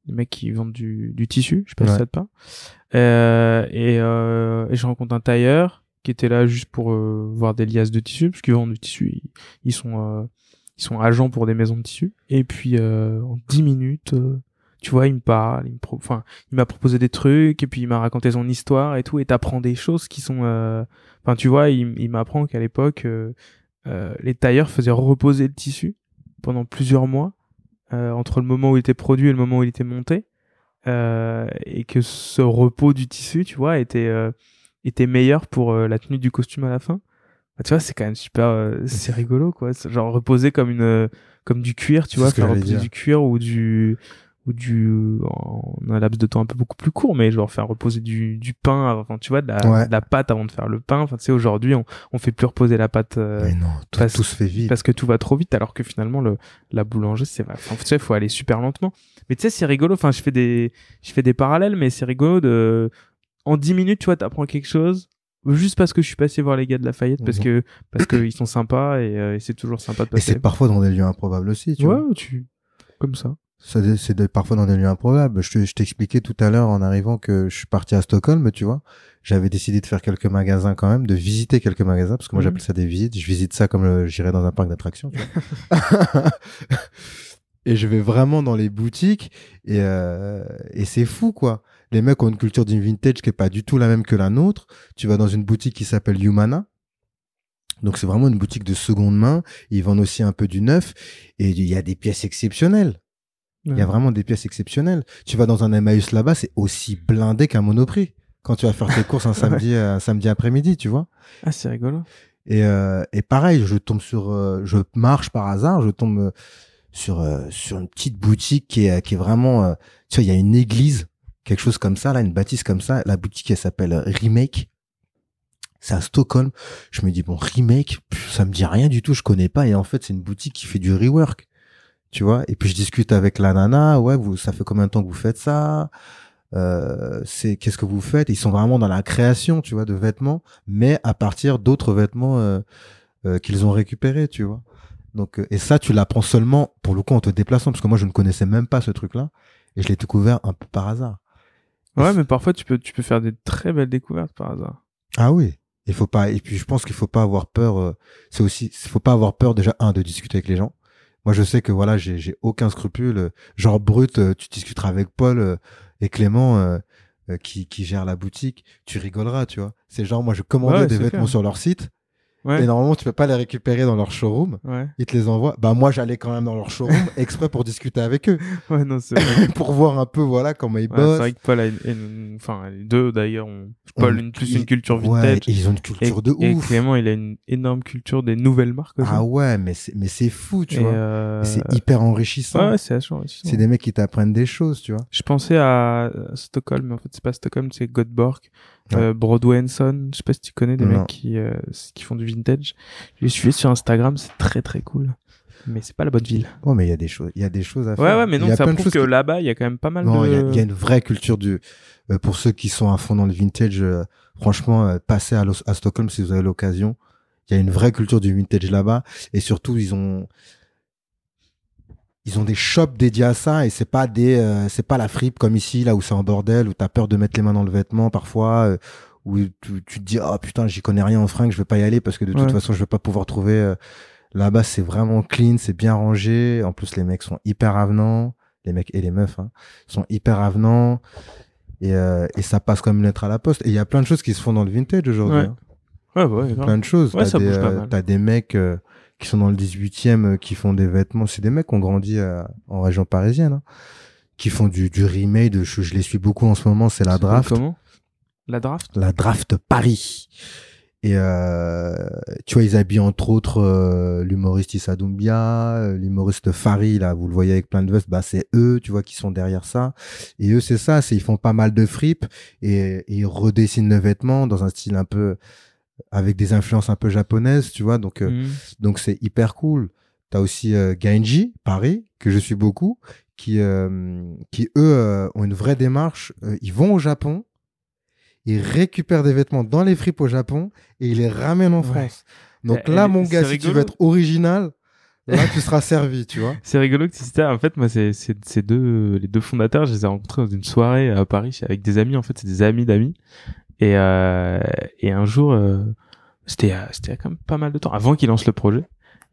les mecs qui vendent du, du tissu, je sais pas si Ouais. ça te parle. Euh, et, euh, et je rencontre un tailleur qui était là juste pour euh, voir des liasses de tissu, parce qu'ils vendent du tissu, ils, ils sont, euh, ils sont agents pour des maisons de tissu. Et puis, euh, en 10 minutes, euh, tu vois, il me parle, il me il m'a proposé des trucs, et puis il m'a raconté son histoire et tout, et t'apprends des choses qui sont, euh, enfin, tu vois, il, m'apprend qu'à l'époque, euh, les tailleurs faisaient reposer le tissu pendant plusieurs mois entre le moment où il était produit et le moment où il était monté et que ce repos du tissu, tu vois, était était meilleur pour la tenue du costume à la fin. Bah, tu vois, c'est quand même super, euh, c'est rigolo quoi. Genre reposer comme une euh, comme du cuir, tu vois, faire reposer dire. du cuir ou du ou du en un laps de temps un peu beaucoup plus court, mais genre faire reposer du du pain, enfin tu vois, de la, Ouais. de la pâte avant de faire le pain. Enfin tu sais, aujourd'hui on on fait plus reposer la pâte. euh, Mais non, tout, parce- tout se fait vite. parce que tout va trop vite alors que finalement le la boulangerie c'est enfin, tu sais faut aller super lentement mais tu sais c'est rigolo enfin je fais des je fais des parallèles mais c'est rigolo de en 10 minutes tu vois t'apprends quelque chose juste parce que je suis passé voir les gars de Lafayette parce Mhm. que parce que ils sont sympas et, euh, et c'est toujours sympa de Et passer c'est parfois dans des lieux improbables aussi, tu ouais vois. tu comme ça Ça, C'est parfois dans des lieux improbables. Je je t'expliquais tout à l'heure en arrivant que je suis parti à Stockholm, tu vois. J'avais décidé de faire quelques magasins quand même, de visiter quelques magasins, parce que moi Mhm. j'appelle ça des visites. Je visite ça comme j'irais dans un parc d'attractions, et je vais vraiment dans les boutiques et, euh, et c'est fou, quoi. Les mecs ont une culture du vintage qui est pas du tout la même que la nôtre. Tu vas dans une boutique qui s'appelle Humana. Donc c'est vraiment une boutique de seconde main. Ils vendent aussi un peu du neuf et il y a des pièces exceptionnelles. Il y a vraiment des pièces exceptionnelles. Tu vas dans un Emmaüs là-bas, c'est aussi blindé qu'un Monoprix. Quand tu vas faire tes courses un samedi, un samedi après-midi, tu vois. ah c'est rigolo Et, euh, et pareil, je tombe sur, euh, je marche par hasard, je tombe euh, sur euh, sur une petite boutique qui est qui est vraiment, euh, tu vois, il y a une église, quelque chose comme ça, là, une bâtisse comme ça. La boutique elle s'appelle euh, Remake. C'est à Stockholm. Je me dis bon Remake, ça me dit rien du tout, je connais pas. Et en fait, c'est une boutique qui fait du rework, tu vois. Et puis je discute avec la nana, ouais, vous, ça fait combien de temps que vous faites ça? Euh, c'est qu'est-ce que vous faites? Ils sont vraiment dans la création, tu vois, de vêtements, mais à partir d'autres vêtements euh, qu'ils ont récupérés, tu vois. Donc et ça, tu l'apprends seulement pour le coup en te déplaçant, parce que moi je ne connaissais même pas ce truc-là et je l'ai découvert un peu par hasard. Ouais mais parfois tu peux tu peux faire des très belles découvertes par hasard Ah oui. Il faut pas et puis je pense qu'il faut pas avoir peur. euh, c'est aussi, il faut pas avoir peur déjà un de discuter avec les gens. Moi je sais que voilà, j'ai aucun scrupule. euh, Genre brut, euh, tu discuteras avec Paul euh, et Clément qui qui gère la boutique, tu rigoleras, tu vois. C'est genre moi je commandais Ouais, des vêtements clair. sur leur site ouais et normalement tu peux pas les récupérer dans leur showroom. ouais Ils te les envoient. Bah moi j'allais quand même dans leur showroom exprès pour discuter avec eux, ouais non c'est vrai. pour voir un peu voilà comment ils Ouais, c'est bossent. vrai que Paul a une, une- enfin les deux d'ailleurs ont Paul On- une plus une culture vintage et ils ont une et, culture de et ouf. Clément il a une énorme culture des nouvelles marques aussi. Ah ouais, mais c'est mais c'est fou, tu Et, vois. euh, Et C'est hyper enrichissant. ouais, c'est assez enrichissant. C'est des mecs qui t'apprennent des choses, tu vois. Je pensais à Stockholm, mais en fait c'est pas Stockholm, c'est Göteborg, Ouais. euh, Broadway Son. Je sais pas si tu connais des Non. mecs qui euh, qui font du vintage. Je les suivais sur Instagram, c'est très très cool. Mais c'est pas la bonne ville. Oh, mais il y a des choses, il y a des choses à faire. Ouais ouais, mais non, y ça prouve que qui- là-bas il y a quand même pas mal Non, il y, a- de. il y a une vraie culture du. euh, pour ceux qui sont à fond dans le vintage, euh, franchement, euh, passez à, à Stockholm si vous avez l'occasion. Il y a une vraie culture du vintage là-bas, et surtout ils ont. Ils ont des shops dédiés à ça et c'est pas des euh, c'est pas la fripe comme ici là où c'est en bordel où t'as peur de mettre les mains dans le vêtement parfois euh, où tu, tu te dis oh putain j'y connais rien en fringues je vais pas y aller parce que de toute Ouais. façon je vais pas pouvoir trouver euh, là-bas c'est vraiment clean c'est bien rangé en plus les mecs sont hyper avenants les mecs et les meufs hein, sont hyper avenants et, et ça passe comme une lettre à la poste et il y a plein de choses qui se font dans le vintage aujourd'hui Ouais. hein. Ouais ouais. grave. plein de choses Ouais, t'as ça des, mecs qui sont dans le 18e euh, qui font des vêtements c'est des mecs qui ont grandi euh, en région parisienne hein, qui font du, du remade je, je les suis beaucoup en ce moment c'est la draft Comment La draft. la draft Paris. Et euh, tu vois, ils habillent entre autres euh, l'humoriste Issa Doumbia, euh, l'humoriste Fari, là, vous le voyez avec plein de vestes, bah c'est eux, tu vois, qui sont derrière ça. Et eux, c'est ça, c'est ils font pas mal de fripes et, et ils redessinent le vêtement dans un style un peu avec des influences un peu japonaises, tu vois. Donc euh, Mhm. donc c'est hyper cool. T'as aussi euh, Gainji, Paris, que je suis beaucoup, qui, euh, qui eux ont une vraie démarche. Ils vont au Japon, ils récupèrent des vêtements dans les fripes au Japon et ils les ramènent en Ouais. France. Donc là, mon gars, si tu veux être original, là tu seras servi, tu vois. C'est rigolo que tu cites ça. En fait, moi, c'est c'est ces deux les deux fondateurs. Je les ai rencontrés dans une soirée à Paris avec des amis. En fait, c'est des amis d'amis. Et euh, et un jour, euh, c'était euh, c'était quand même pas mal de temps avant qu'ils lancent le projet.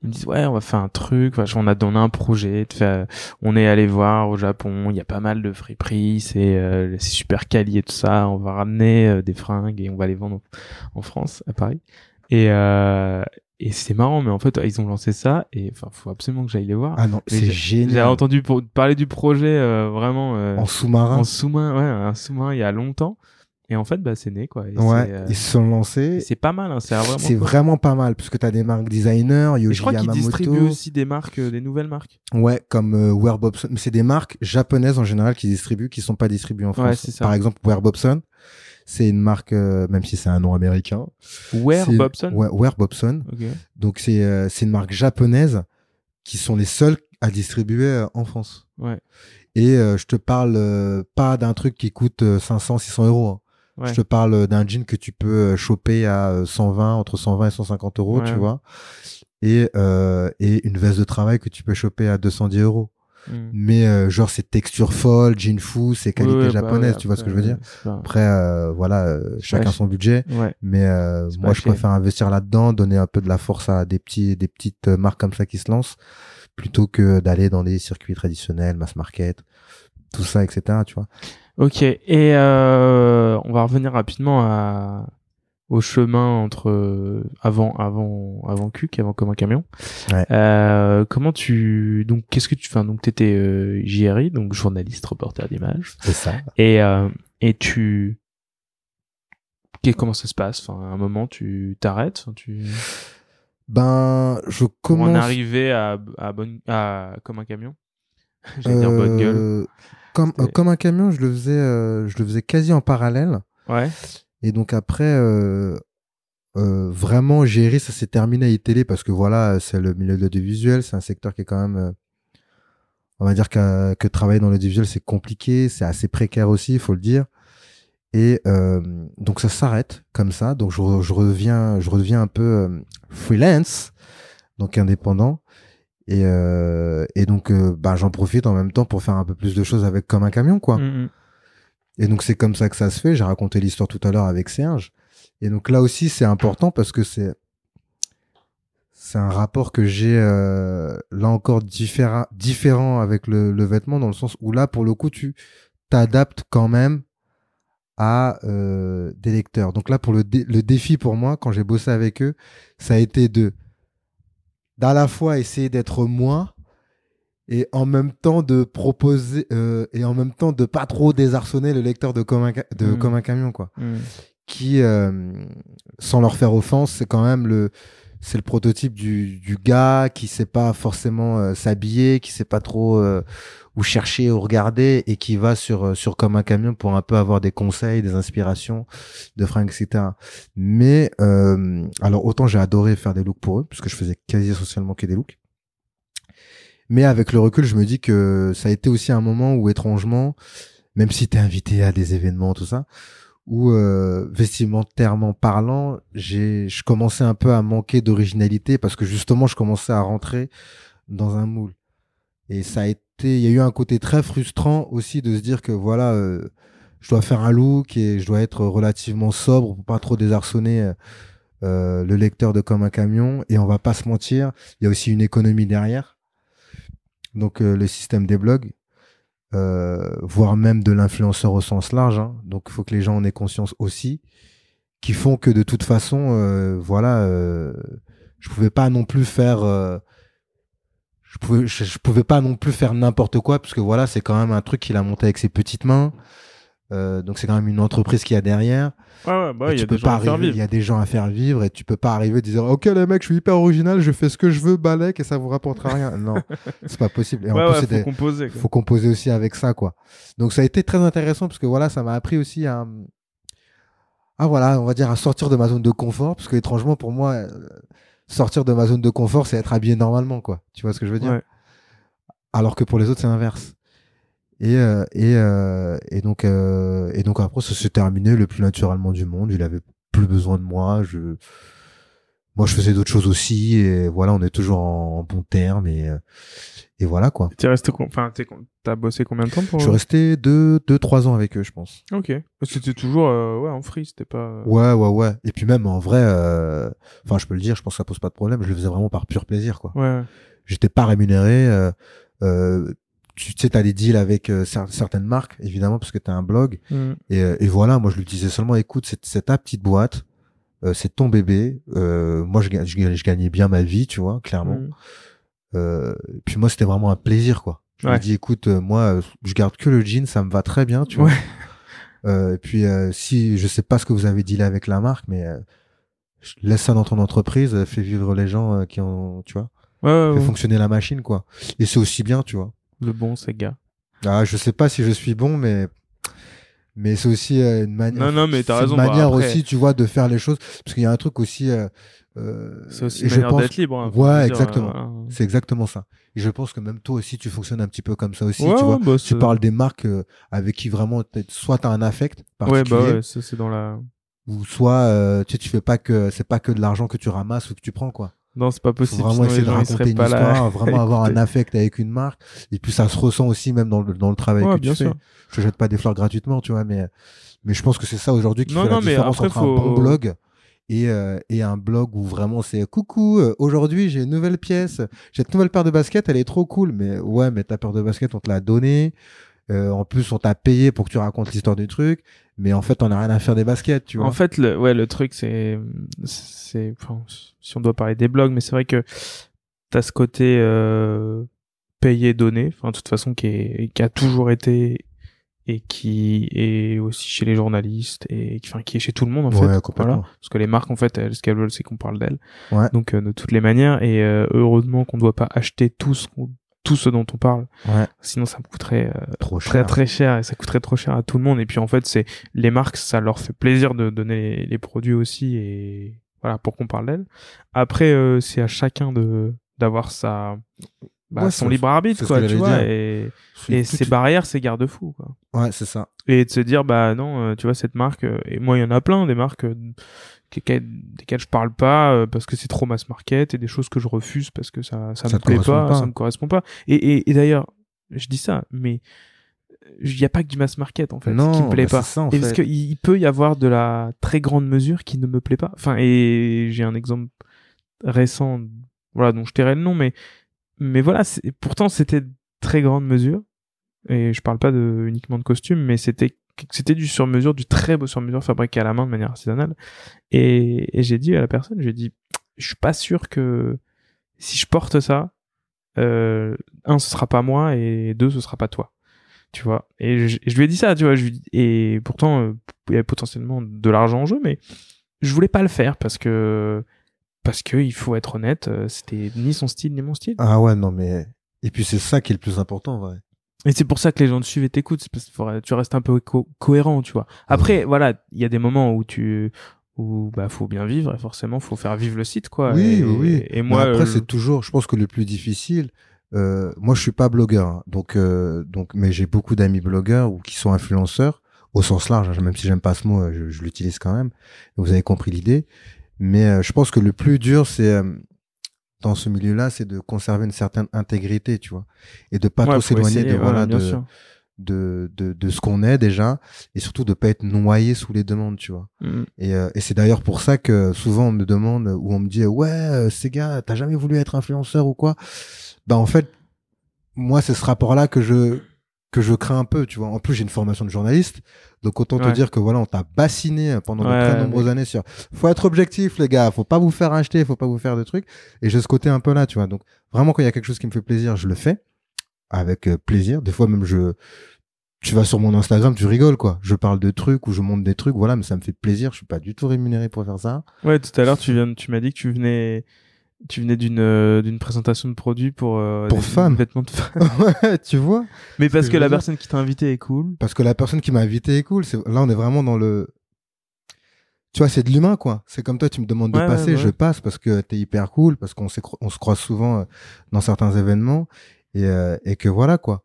Ils me disent ouais, on va faire un truc. Enfin, on a on a un projet. On est allé voir au Japon. Il y a pas mal de friperies. C'est euh, c'est super quali et tout ça. On va ramener euh, des fringues et on va les vendre en, France, à Paris. Et euh, et c'est marrant, mais en fait, ils ont lancé ça et enfin, faut absolument que j'aille les voir. Ah non, c'est génial. J'ai entendu pour parler du projet euh, vraiment En sous-marin. en sous-marin, ouais, un sous-marin il y a longtemps. Et en fait, bah, c'est né quoi. Et Ouais, euh, ils se sont lancés. c'est pas mal, hein, c'est vraiment. C'est cool. vraiment pas mal parce que t'as des marques designers, Et Yoji je crois qu'ils Yamamoto. distribuent aussi des marques, euh, des nouvelles marques. Ouais, comme euh, Ware Bobson. Mais c'est des marques japonaises en général qui distribuent, qui sont pas distribuées en France. Ouais, c'est ça. Par exemple, Ware Bobson, c'est une marque, euh, même si c'est un nom américain. C'est- Bobson? Ouais, Ware Bobson. Ok. Donc c'est euh, c'est une marque japonaise qui sont les seuls à distribuer euh, en France. Ouais. Et euh, je te parle euh, pas d'un truc qui coûte euh, 500, 600 euros. hein. Ouais. Je te parle euh, d'un jean que tu peux euh, choper à euh, 120, entre 120 et 150 euros, Ouais, tu vois. Et, euh, et une veste de travail que tu peux choper à 210 euros. Mm. Mais euh, genre, c'est texture folle, jean fou, c'est qualité Ouais, bah japonaise, tu vois ce que je veux dire. euh, pas- Après, euh, voilà, euh, chacun son budget. Ouais. Mais euh, moi, je préfère investir là-dedans, donner un peu de la force à des petits, des petites euh, marques comme ça qui se lancent, plutôt que d'aller dans des circuits traditionnels, mass market, tout ça, etc. Tu vois. Ok. Et euh, on va revenir rapidement à au chemin entre euh, avant avant avant Cuc, avant comme un camion. Ouais. Euh, comment tu donc qu'est-ce que tu fais donc t'étais euh, JRI donc journaliste reporter d'image C'est ça. et euh, et tu Qu'est- comment ça se passe? Enfin à un moment tu t'arrêtes tu Ben, je commence. en arriver à à bonne à comme un camion? J'allais dire bonne gueule Euh, Comme, euh, comme un camion, je le faisais, euh, je le faisais quasi en parallèle. ouais Et donc après, euh, euh, vraiment, Géry, ça s'est terminé à iTélé parce que voilà, c'est le milieu de l'audiovisuel, c'est un secteur qui est quand même, euh, on va dire que, que travailler dans l'audiovisuel, c'est compliqué, c'est assez précaire aussi, il faut le dire. Et euh, donc ça s'arrête comme ça. Donc je, je reviens, je redeviens un peu freelance, donc indépendant. Et, euh, et donc, euh, bah, j'en profite en même temps pour faire un peu plus de choses avec comme un camion, quoi. Mm, mm. Et donc c'est comme ça que ça se fait. J'ai raconté l'histoire tout à l'heure avec Serge. Et donc là aussi c'est important parce que c'est c'est un rapport que j'ai euh, là encore différent différent avec le, le vêtement dans le sens où là pour le coup tu t'adaptes quand même à euh, des lecteurs. Donc là pour le dé- le défi pour moi quand j'ai bossé avec eux, ça a été de d'à la fois essayer d'être moi et en même temps de proposer euh, et en même temps de pas trop désarçonner le lecteur de comme un, de Mm. comme un camion quoi Mm. qui euh, sans leur faire offense c'est quand même le c'est le prototype du, gars qui sait pas forcément euh, s'habiller qui sait pas trop euh, où chercher où regarder et qui va sur euh, sur comme un camion pour un peu avoir des conseils des inspirations de fringues etc mais alors autant j'ai adoré faire des looks pour eux puisque je faisais quasi essentiellement que des looks. Mais avec le recul, je me dis que ça a été aussi un moment où, étrangement, même si t'es invité à des événements, tout ça, où euh, vestimentairement parlant, j'ai, je commençais un peu à manquer d'originalité parce que justement, je commençais à rentrer dans un moule. Et ça a été, il y a eu un côté très frustrant aussi de se dire que voilà, euh, je dois faire un look et je dois être relativement sobre pour pas trop désarçonner euh, euh, le lecteur de comme un camion. Et on va pas se mentir, il y a aussi une économie derrière donc le système des blogs, euh, voire même de l'influenceur au sens large. hein. Donc il faut que les gens en aient conscience aussi, qui font que de toute façon, euh, voilà, euh, je pouvais pas non plus faire, je pouvais, je, je pouvais pas non plus faire n'importe quoi, parce que voilà, c'est quand même un truc qu'il a monté avec ses petites mains. Euh, donc c'est quand même une entreprise qu'il y a derrière. ouais bah y a peux des gens pas à faire arriver, il vivre y a des gens à faire vivre et tu peux pas arriver et dire ok les mecs je suis hyper original je fais ce que je veux balèque et ça vous rapportera rien. Non c'est pas possible. Et en plus faut des- composer quoi. faut composer aussi avec ça quoi. Donc ça a été très intéressant parce que voilà ça m'a appris aussi à ah voilà on va dire à sortir de ma zone de confort parce que étrangement pour moi euh, sortir de ma zone de confort c'est être habillé normalement quoi. Tu vois ce que je veux dire? Alors que pour les autres c'est l'inverse et euh, et euh, et donc euh, et donc après ça s'est terminé le plus naturellement du monde il avait plus besoin de moi je moi je faisais d'autres choses aussi et voilà on est toujours en, en bons termes et euh, et voilà quoi T'es resté enfin t'as bossé combien de temps pour je suis resté deux deux trois ans avec eux je pense Ok. C'était toujours euh, ouais en free, c'était pas. euh, ouais ouais ouais et puis même en vrai euh, enfin je peux le dire je pense que ça pose pas de problème je le faisais vraiment par pur plaisir quoi Ouais. ouais. j'étais pas rémunéré. Euh, tu tu sais, t'as des deals avec euh, cer- certaines marques, évidemment, parce que t'as un blog. Mm. Et, euh, et voilà, moi, je lui disais seulement, écoute, c'est ta petite boîte. euh, c'est ton bébé. Euh, moi, je, ga- je, ga- je gagnais bien ma vie, tu vois, clairement. Mm. Euh, puis moi, c'était vraiment un plaisir, quoi. Je me Ouais. dis, écoute, moi, je garde que le jean, ça me va très bien, tu vois. Ouais. Euh, et puis, euh, si je sais pas ce que vous avez dealé avec la marque, mais laisse ça dans ton entreprise, fais vivre les gens qui ont, tu vois, Ouais, ouais, fais fonctionner la machine, quoi. Et c'est aussi bien, tu vois. Le bon Sega. Ah, je sais pas si je suis bon, mais mais c'est aussi euh, une manière. Non, non, mais t'as c'est raison, Une bah, manière après- aussi, tu vois, de faire les choses, parce qu'il y a un truc aussi. Euh, euh, C'est aussi une manière pense- d'être libre. hein, Ouais, dire, exactement. euh, voilà. C'est exactement ça. Et je pense que même toi aussi, tu fonctionnes un petit peu comme ça aussi, Ouais, tu vois. ouais, bah, Tu parles des marques euh, avec qui vraiment, peut-être soit t'as un affect Ouais, particulier, bah ouais, ça c'est dans la. ou soit euh, tu sais, tu fais pas que c'est pas que de l'argent que tu ramasses ou que tu prends, quoi. Non, c'est pas Faut possible. vraiment sinon essayer de raconter une pas histoire, vraiment avoir un affect avec une marque. Et puis ça se ressent aussi même dans le, dans le travail Ouais, que bien tu fais. Je te jette pas des fleurs gratuitement, tu vois, mais mais je pense que c'est ça aujourd'hui qui Non, fait non, la mais différence après, entre faut- un bon blog et euh, et un blog où vraiment c'est coucou, euh, aujourd'hui j'ai une nouvelle pièce, j'ai cette nouvelle paire de baskets, elle est trop cool, mais ouais, mais ta paire de baskets on te l'a donnée. Euh, en plus, on t'a payé pour que tu racontes l'histoire du truc, mais en fait, on a rien à faire des baskets, tu vois. En fait, le, ouais, le truc, c'est, c'est, enfin, si on doit parler des blogs, mais c'est vrai que t'as ce côté euh, payé donné, enfin, de toute façon, qui est, qui a toujours été et qui est aussi chez les journalistes et qui, enfin, qui est chez tout le monde en Ouais, fait. complètement. Voilà. Parce que les marques, en fait, elles, ce qu'elles veulent, c'est qu'on parle d'elles. Ouais. Donc, euh, de toutes les manières, et euh, heureusement qu'on ne doit pas acheter tout ce, qu'on- tout ce dont on parle. Ouais, Sinon, ça me coûterait euh, trop cher. très très cher et ça coûterait trop cher à tout le monde et puis en fait c'est les marques ça leur fait plaisir de donner les, les produits aussi et voilà pour qu'on parle d'elles après euh, c'est à chacun de d'avoir sa bah, Ouais, son libre arbitre quoi tu vois et, et ces barrières ces garde-fous quoi Ouais, c'est ça. et de se dire bah non euh, tu vois cette marque euh, et moi il y en a plein des marques desquelles, desquelles je parle pas euh, parce que c'est trop mass market et des choses que je refuse parce que ça ça, Ça me plaît pas, pas. ça me correspond pas et, et, et d'ailleurs je dis ça mais il y a pas que du mass market en fait non, qui me plaît bah, pas ça, en et parce fait. qu'il il peut y avoir de la très grande mesure qui ne me plaît pas enfin et j'ai un exemple récent voilà dont je tairai le nom mais mais voilà pourtant c'était de très grande mesure et je parle pas de uniquement de costumes mais c'était c'était du sur mesure du très beau sur mesure fabriqué à la main de manière artisanale et, j'ai dit à la personne j'ai dit je suis pas sûr que si je porte ça euh, un ce sera pas moi et deux ce sera pas toi tu vois? Et je, lui ai dit ça tu vois et pourtant euh, il y avait potentiellement de l'argent en jeu mais je voulais pas le faire parce que parce que il faut être honnête euh, c'était ni son style ni mon style Ah ouais, non, mais. Et puis c'est ça qui est le plus important, vrai. Et c'est pour ça que les gens te suivent et t'écoutent c'est parce que tu restes un peu co- cohérent tu vois après voilà il y a des moments où tu où bah faut bien vivre et forcément faut faire vivre le site quoi Oui, et, oui, et Mais moi après, euh, c'est toujours, je pense que le plus difficile, euh, moi, je suis pas blogueur, hein, donc, euh, donc, mais j'ai beaucoup d'amis blogueurs ou qui sont influenceurs au sens large, hein, même si j'aime pas ce mot, je, je l'utilise quand même. Vous avez compris l'idée. Mais euh, je pense que le plus dur, c'est euh, dans ce milieu-là, c'est de conserver une certaine intégrité, tu vois, et de pas ouais, trop s'éloigner de voilà de, de, de de ce qu'on est déjà, et surtout de pas être noyé sous les demandes, tu vois. Mm. Et, euh, et c'est d'ailleurs pour ça que souvent on me demande ou on me dit ouais euh, ces gars t'as jamais voulu être influenceur ou quoi? Bah en fait moi c'est ce rapport là que je que je crains un peu tu vois. En plus j'ai une formation de journaliste. Donc autant te dire que voilà on t'a bassiné pendant de Ouais, très nombreuses années sur faut être objectif les gars. Faut pas vous faire acheter faut pas vous faire de trucs et j'ai ce côté un peu là tu vois. Donc vraiment quand il y a quelque chose qui me fait plaisir je le fais. Avec euh, plaisir. Des fois même je tu vas sur mon Instagram, tu rigoles quoi. Je parle de trucs ou je monte des trucs, voilà, mais ça me fait plaisir. Je suis pas du tout rémunéré pour faire ça. Ouais, tout à l'heure, tu viens, tu m'as dit que tu venais, tu venais d'une euh, d'une présentation de produits pour euh, Pour des femmes. vêtements de femmes. ouais, tu vois. Mais parce que la dire. personne qui t'a invité est cool. Parce que la personne qui m'a invité est cool. C'est là, on est vraiment dans le. Tu vois, c'est de l'humain quoi. C'est comme toi, tu me demandes de Ouais, passer, ouais. je passe parce que t'es hyper cool, parce qu'on on se croise souvent euh, dans certains événements et euh, et que voilà quoi.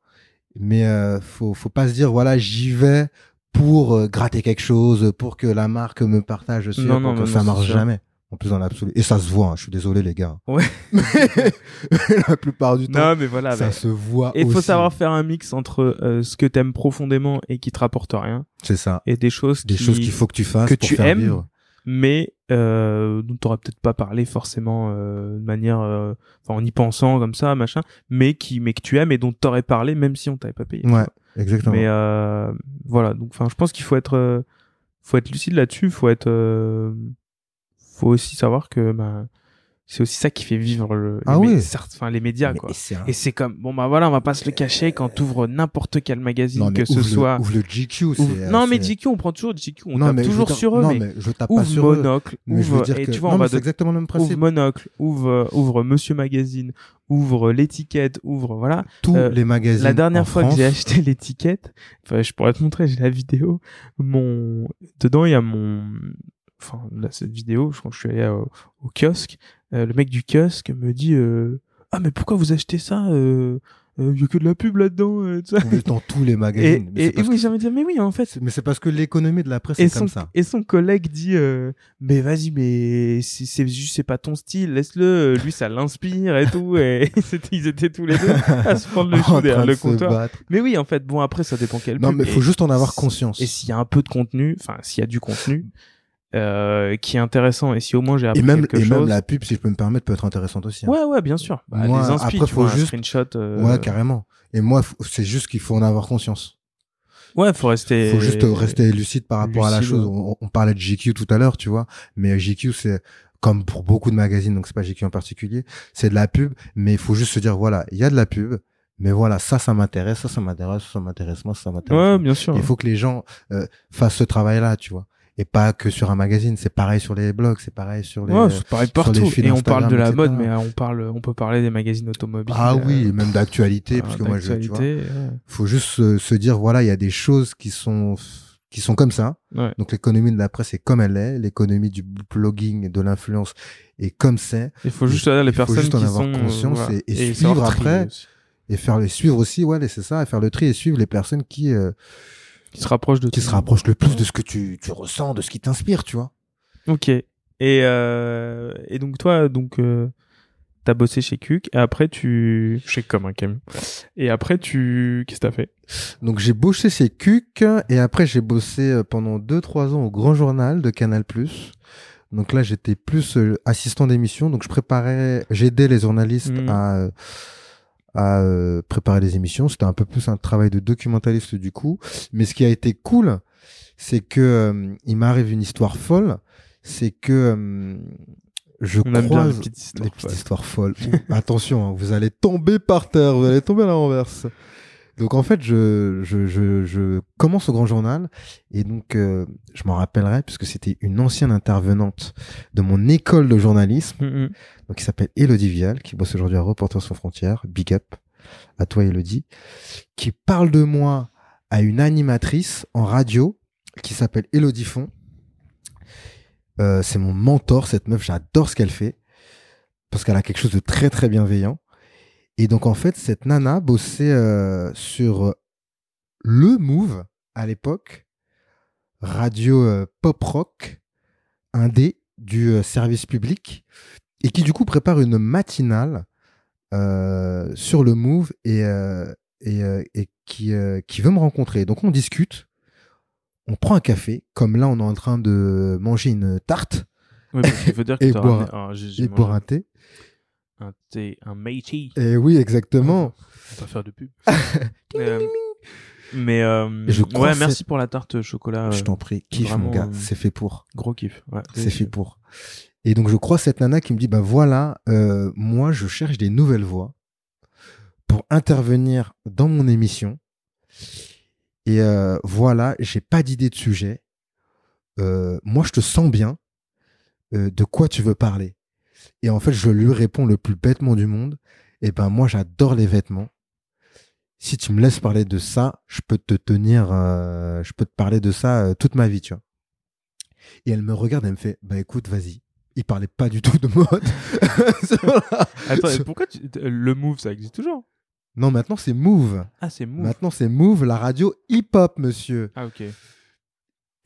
Mais euh, faut faut pas se dire voilà j'y vais pour gratter quelque chose, pour que la marque me partage Non, pour non, que non, ça marche jamais. En plus dans l'absolu. Et ça se voit. hein, je suis désolé les gars. Ouais. la plupart du temps, Non, mais voilà. ça mais- se voit. Et il faut savoir faire un mix entre euh, ce que t'aimes profondément et qui te rapporte rien, C'est ça. et des choses Des qui, choses qu'il faut que tu fasses que pour tu faire aimes, vivre. mais euh, dont t'aurais peut-être pas parlé forcément euh, de manière, euh, enfin en y pensant comme ça, machin, mais qui, mais que tu aimes et dont t'aurais parlé même si on t'avait pas payé. Ouais, exactement. Mais euh, voilà, donc enfin, je pense qu'il faut être, euh, faut être lucide là-dessus, faut être, euh, faut aussi savoir que bah, c'est aussi ça qui fait vivre le, Ah les, mé- oui. certes, enfin, les médias, Mais quoi. c'est un- Et c'est comme, bon, bah voilà, on va pas se le cacher quand t'ouvres n'importe quel magazine, non, que ce soit. ouvre le GQ. ouvre- euh, non, mais GQ, on prend toujours GQ, on non, tape mais toujours sur eux, non, mais, mais je tape pas ouvre eux. Monocle, je veux ouvre, dire et que tu vois, non, on mais va c'est de- exactement le même ouvre principe. Monocle, ouvre, ouvre Monsieur Magazine, ouvre l'étiquette, ouvre, voilà. Tous euh, les magazines. La dernière en fois France, que j'ai acheté l'étiquette, enfin, je pourrais te montrer, j'ai la vidéo. Mon, dedans, il y a mon, enfin, là, cette vidéo, que je suis allé au, au kiosque. Euh, le mec du kiosque me dit, euh, ah, mais pourquoi vous achetez ça? Euh, euh, y a que de la pub là-dedans, tout ça. oui, dans tous les Et, magazines. mais et, c'est et parce oui, que- j'ai envie de dire, mais oui, en fait. mais c'est parce que l'économie de la presse Et est son, comme ça. et son collègue dit, euh, mais vas-y, mais c'est juste, c'est pas ton style, laisse-le, lui, ça l'inspire et tout, et ils étaient tous les deux à se prendre le chou derrière le de comptoir. Mais oui, en fait, bon, après, ça dépend quel Non, pub. mais Et- faut juste en avoir conscience. Et s'il y a un peu de contenu, enfin, s'il y a du contenu euh, qui est intéressant, et si au moins j'ai appris Et même, quelque et chose. même la pub, si je peux me permettre, peut être intéressante aussi. hein. Ouais, ouais, bien sûr. Bah, Moi, les inspi, après, tu faut vois, un juste- screenshot. euh, Ouais, carrément. Et moi, c'est juste qu'il faut en avoir conscience. Ouais, faut rester. Faut juste rester lucide par rapport à la chose. On, on parlait de GQ tout à l'heure, tu vois. Mais GQ, c'est comme pour beaucoup de magazines, donc c'est pas GQ en particulier, c'est de la pub, mais il faut juste se dire, voilà, il y a de la pub, mais voilà, ça, ça m'intéresse, ça, ça m'intéresse, ça, m'intéresse, moi, ça, ça m'intéresse. Ouais, bien sûr. Il faut que les gens euh, fassent ce travail-là, tu vois. Et pas que sur un magazine, c'est pareil sur les blogs, c'est pareil sur les... Ouais, c'est pareil sur les partout. Et on parle de la mode, mais euh, on parle, on peut parler des magazines automobiles. ah euh, oui, et même d'actualité, euh, parce que moi, je, tu vois, ouais. faut juste se, se dire, voilà, il y a des choses qui sont qui sont comme ça. Ouais. Donc l'économie de la presse est comme elle est, l'économie du blogging et de l'influence est comme c'est, Il faut juste les faut personnes juste en qui avoir sont euh, conscience voilà. et- suivre après. et faire les suivre aussi, ouais, c'est ça, et faire le tri et suivre les personnes qui euh, qui se rapprochent de qui toi. se rapprochent le plus de ce que tu, tu ressens, de ce qui t'inspire, tu vois. Ok. Et euh, et donc toi, donc euh, t'as bossé chez Kuk et après tu chez comme un camion. Et après tu qu'est-ce que t'as fait? Donc j'ai bossé chez Cuc et après j'ai bossé euh, pendant 2-3 ans au Grand Journal de Canal+. Donc là j'étais plus euh, assistant d'émission, donc je préparais, j'aidais les journalistes Mhm. à euh, à euh, préparer les émissions. C'était un peu plus un travail de documentaliste du coup. Mais ce qui a été cool, c'est que euh, il m'arrive une histoire folle, c'est que euh, je On croise les petites histoires. des petites histoires folles. Attention, hein, vous allez tomber par terre, vous allez tomber à la renverse. Donc en fait, je, je, je, je commence au Grand Journal et donc euh, je m'en rappellerai puisque c'était une ancienne intervenante de mon école de journalisme, Mhm. donc qui s'appelle Elodie Vial, qui bosse aujourd'hui à Reporters sans frontières. Big up à toi Elodie, qui parle de moi à une animatrice en radio qui s'appelle Elodie Font. Euh, c'est mon mentor, cette meuf, j'adore ce qu'elle fait parce qu'elle a quelque chose de très très bienveillant. Et donc en fait, cette nana bossait euh, sur le Move à l'époque, radio euh, pop rock, indé du euh, service public, et qui du coup prépare une matinale euh, sur le Move et, euh, et, euh, et qui, euh, qui veut me rencontrer. Donc on discute, on prend un café, comme là on est en train de manger une tarte. Ouais, parce qu'il faut dire que Et boire ramené- ah, et boire un thé. Un thé, un Meiji. Et oui, exactement. On va pas faire de pub. Euh, mais euh, je crois ouais, merci pour la tarte chocolat. Je euh, t'en prie, vraiment, mon gars, c'est fait pour. Gros kiff. Ouais. C'est fait pour. Et donc je crois cette nana qui me dit bah voilà, euh, moi je cherche des nouvelles voix pour intervenir dans mon émission. Et voilà, j'ai pas d'idée de sujet. Moi je te sens bien. De quoi tu veux parler Et en fait je lui réponds le plus bêtement du monde. Et ben moi j'adore les vêtements. Si tu me laisses parler de ça, je peux te tenir, euh, je peux te parler de ça euh, toute ma vie, tu vois. Et elle me regarde, elle me fait, bah écoute, vas-y. Il parlait pas du tout de mode. Attends, et pourquoi tu... le move ça existe toujours? Non, maintenant c'est Move. Ah, c'est move. Maintenant c'est Move, la radio hip-hop, monsieur. Ah, ok.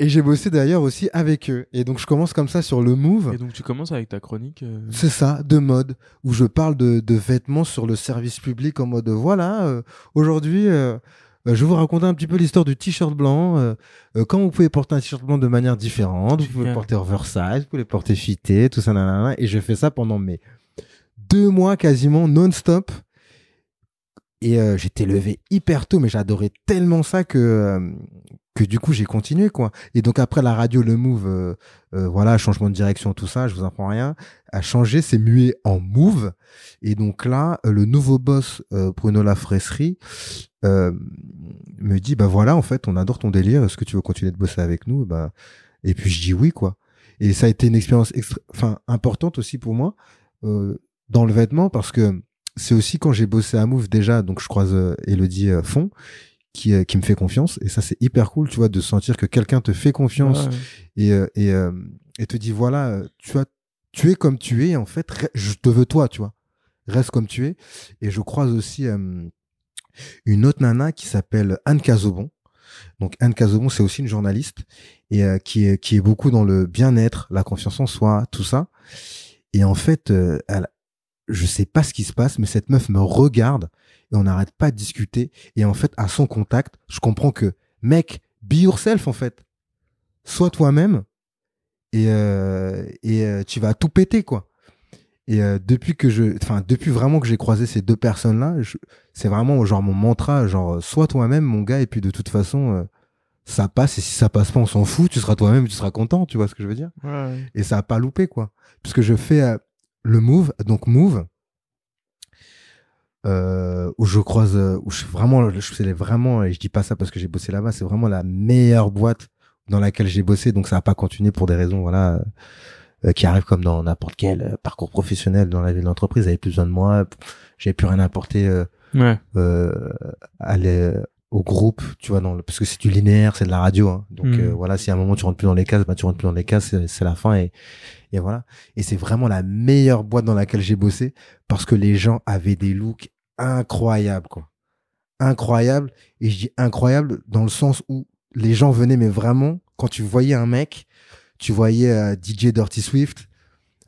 Et j'ai bossé d'ailleurs aussi avec eux. Et donc je commence comme ça sur le Move. Et donc tu commences avec ta chronique. euh, C'est ça, de mode, où je parle de, de vêtements sur le service public en mode voilà, euh, aujourd'hui, euh, je vais vous raconter un petit peu l'histoire du t-shirt blanc. comment vous pouvez porter un t-shirt blanc de manière différente. Vous pouvez le porter oversize, vous pouvez le porter fité, tout ça, nanana. Et je fais ça pendant mes deux mois quasiment non-stop. Et euh, j'étais levé hyper tôt, mais j'adorais tellement ça que euh, que du coup j'ai continué quoi. Et donc après la radio, le move, euh, voilà, changement de direction, tout ça, je vous apprends rien, a changé, c'est mué en move. Et donc là, le nouveau boss Bruno Lafresserie me dit bah voilà, en fait, on adore ton délire, est-ce que tu veux continuer de bosser avec nous? Bah et puis je dis oui quoi. Et ça a été une expérience enfin importante aussi pour moi dans le vêtement parce que c'est aussi quand j'ai bossé à Move déjà, donc je croise euh, Elodie euh, Font, qui, euh, qui me fait confiance. Et ça, c'est hyper cool, tu vois, de sentir que quelqu'un te fait confiance et, et, et te dit, voilà, tu vois, tu es comme tu es, en fait, je te veux toi, tu vois. Reste comme tu es. Et je croise aussi une autre nana qui s'appelle Anne Cazobon. Donc Anne Cazobon, c'est aussi une journaliste et qui est qui est beaucoup dans le bien-être, la confiance en soi, tout ça. Et en fait, elle, je sais pas ce qui se passe, mais cette meuf me regarde et on n'arrête pas de discuter. Et en fait, à son contact, je comprends que, mec, be yourself en fait. Sois toi-même et, euh, et euh, tu vas tout péter quoi. Et euh, depuis que je, enfin depuis vraiment que j'ai croisé ces deux personnes-là, c'est vraiment genre mon mantra, genre sois toi-même mon gars et puis de toute façon ça passe et si ça passe pas on s'en fout, tu seras toi-même, tu seras content, tu vois ce que je veux dire? Et ça a pas loupé quoi, puisque je fais le Move, donc Move, euh, où je croise, euh, où je vraiment, je vraiment, et je dis pas ça parce que j'ai bossé là-bas, c'est vraiment la meilleure boîte dans laquelle j'ai bossé, donc ça n'a pas continué pour des raisons, voilà, euh, qui arrivent comme dans n'importe quel parcours professionnel dans la vie de l'entreprise. Avaient plus besoin de moi, j'avais plus rien à apporter ouais. à au groupe, tu vois, dans le, parce que c'est du linéaire, c'est de la radio, hein. donc hmm. voilà, si à un moment tu rentres plus dans les cases, bah tu rentres plus dans les cases, c'est la fin et et voilà. Et c'est vraiment la meilleure boîte dans laquelle j'ai bossé parce que les gens avaient des looks incroyables, quoi. Incroyables. Et je dis incroyable dans le sens où les gens venaient, mais vraiment, quand tu voyais un mec, tu voyais euh, DJ Dirty Swift,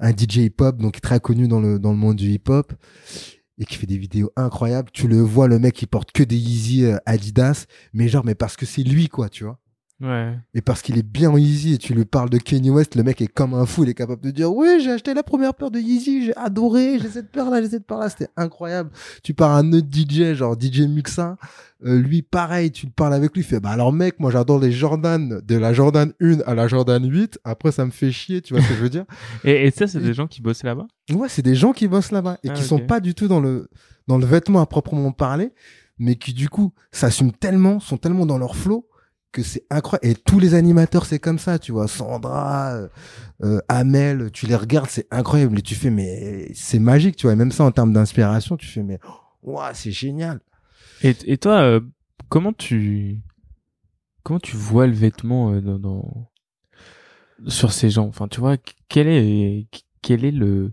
un DJ hip-hop, donc très connu dans le, dans le monde du hip-hop, et qui fait des vidéos incroyables. Tu le vois, le mec, il porte que des Yeezy euh, Adidas, mais genre, mais parce que c'est lui, quoi, tu vois. Et parce qu'il est bien Yeezy et tu lui parles de Kanye West, le mec est comme un fou, il est capable de dire oui j'ai acheté la première paire de Yeezy, j'ai adoré, j'ai cette paire là, j'ai cette paire là, c'était incroyable. Tu pars un autre DJ, genre DJ Muxa, euh, lui pareil, tu parles avec lui, il fait bah alors mec, moi j'adore les Jordan, de la Jordan 1 à la Jordan 8, après ça me fait chier, tu vois ce que je veux dire? et, ça c'est des gens qui bossent là-bas? Ouais, c'est des gens qui bossent là-bas et ah, qui sont pas du tout dans le dans le vêtement à proprement parler, mais qui du coup s'assument tellement, sont tellement dans leur flow que c'est incroyable. Et tous les animateurs, c'est comme ça, tu vois. Sandra, euh, euh, Amel, tu les regardes, c'est incroyable. Et tu fais, mais c'est magique, tu vois. Et même ça, en termes d'inspiration, tu fais, mais, ouah, c'est génial. Et, et toi, euh, comment tu, comment tu vois le vêtement dans, dans, sur ces gens? Enfin, tu vois, quel est, quel est le,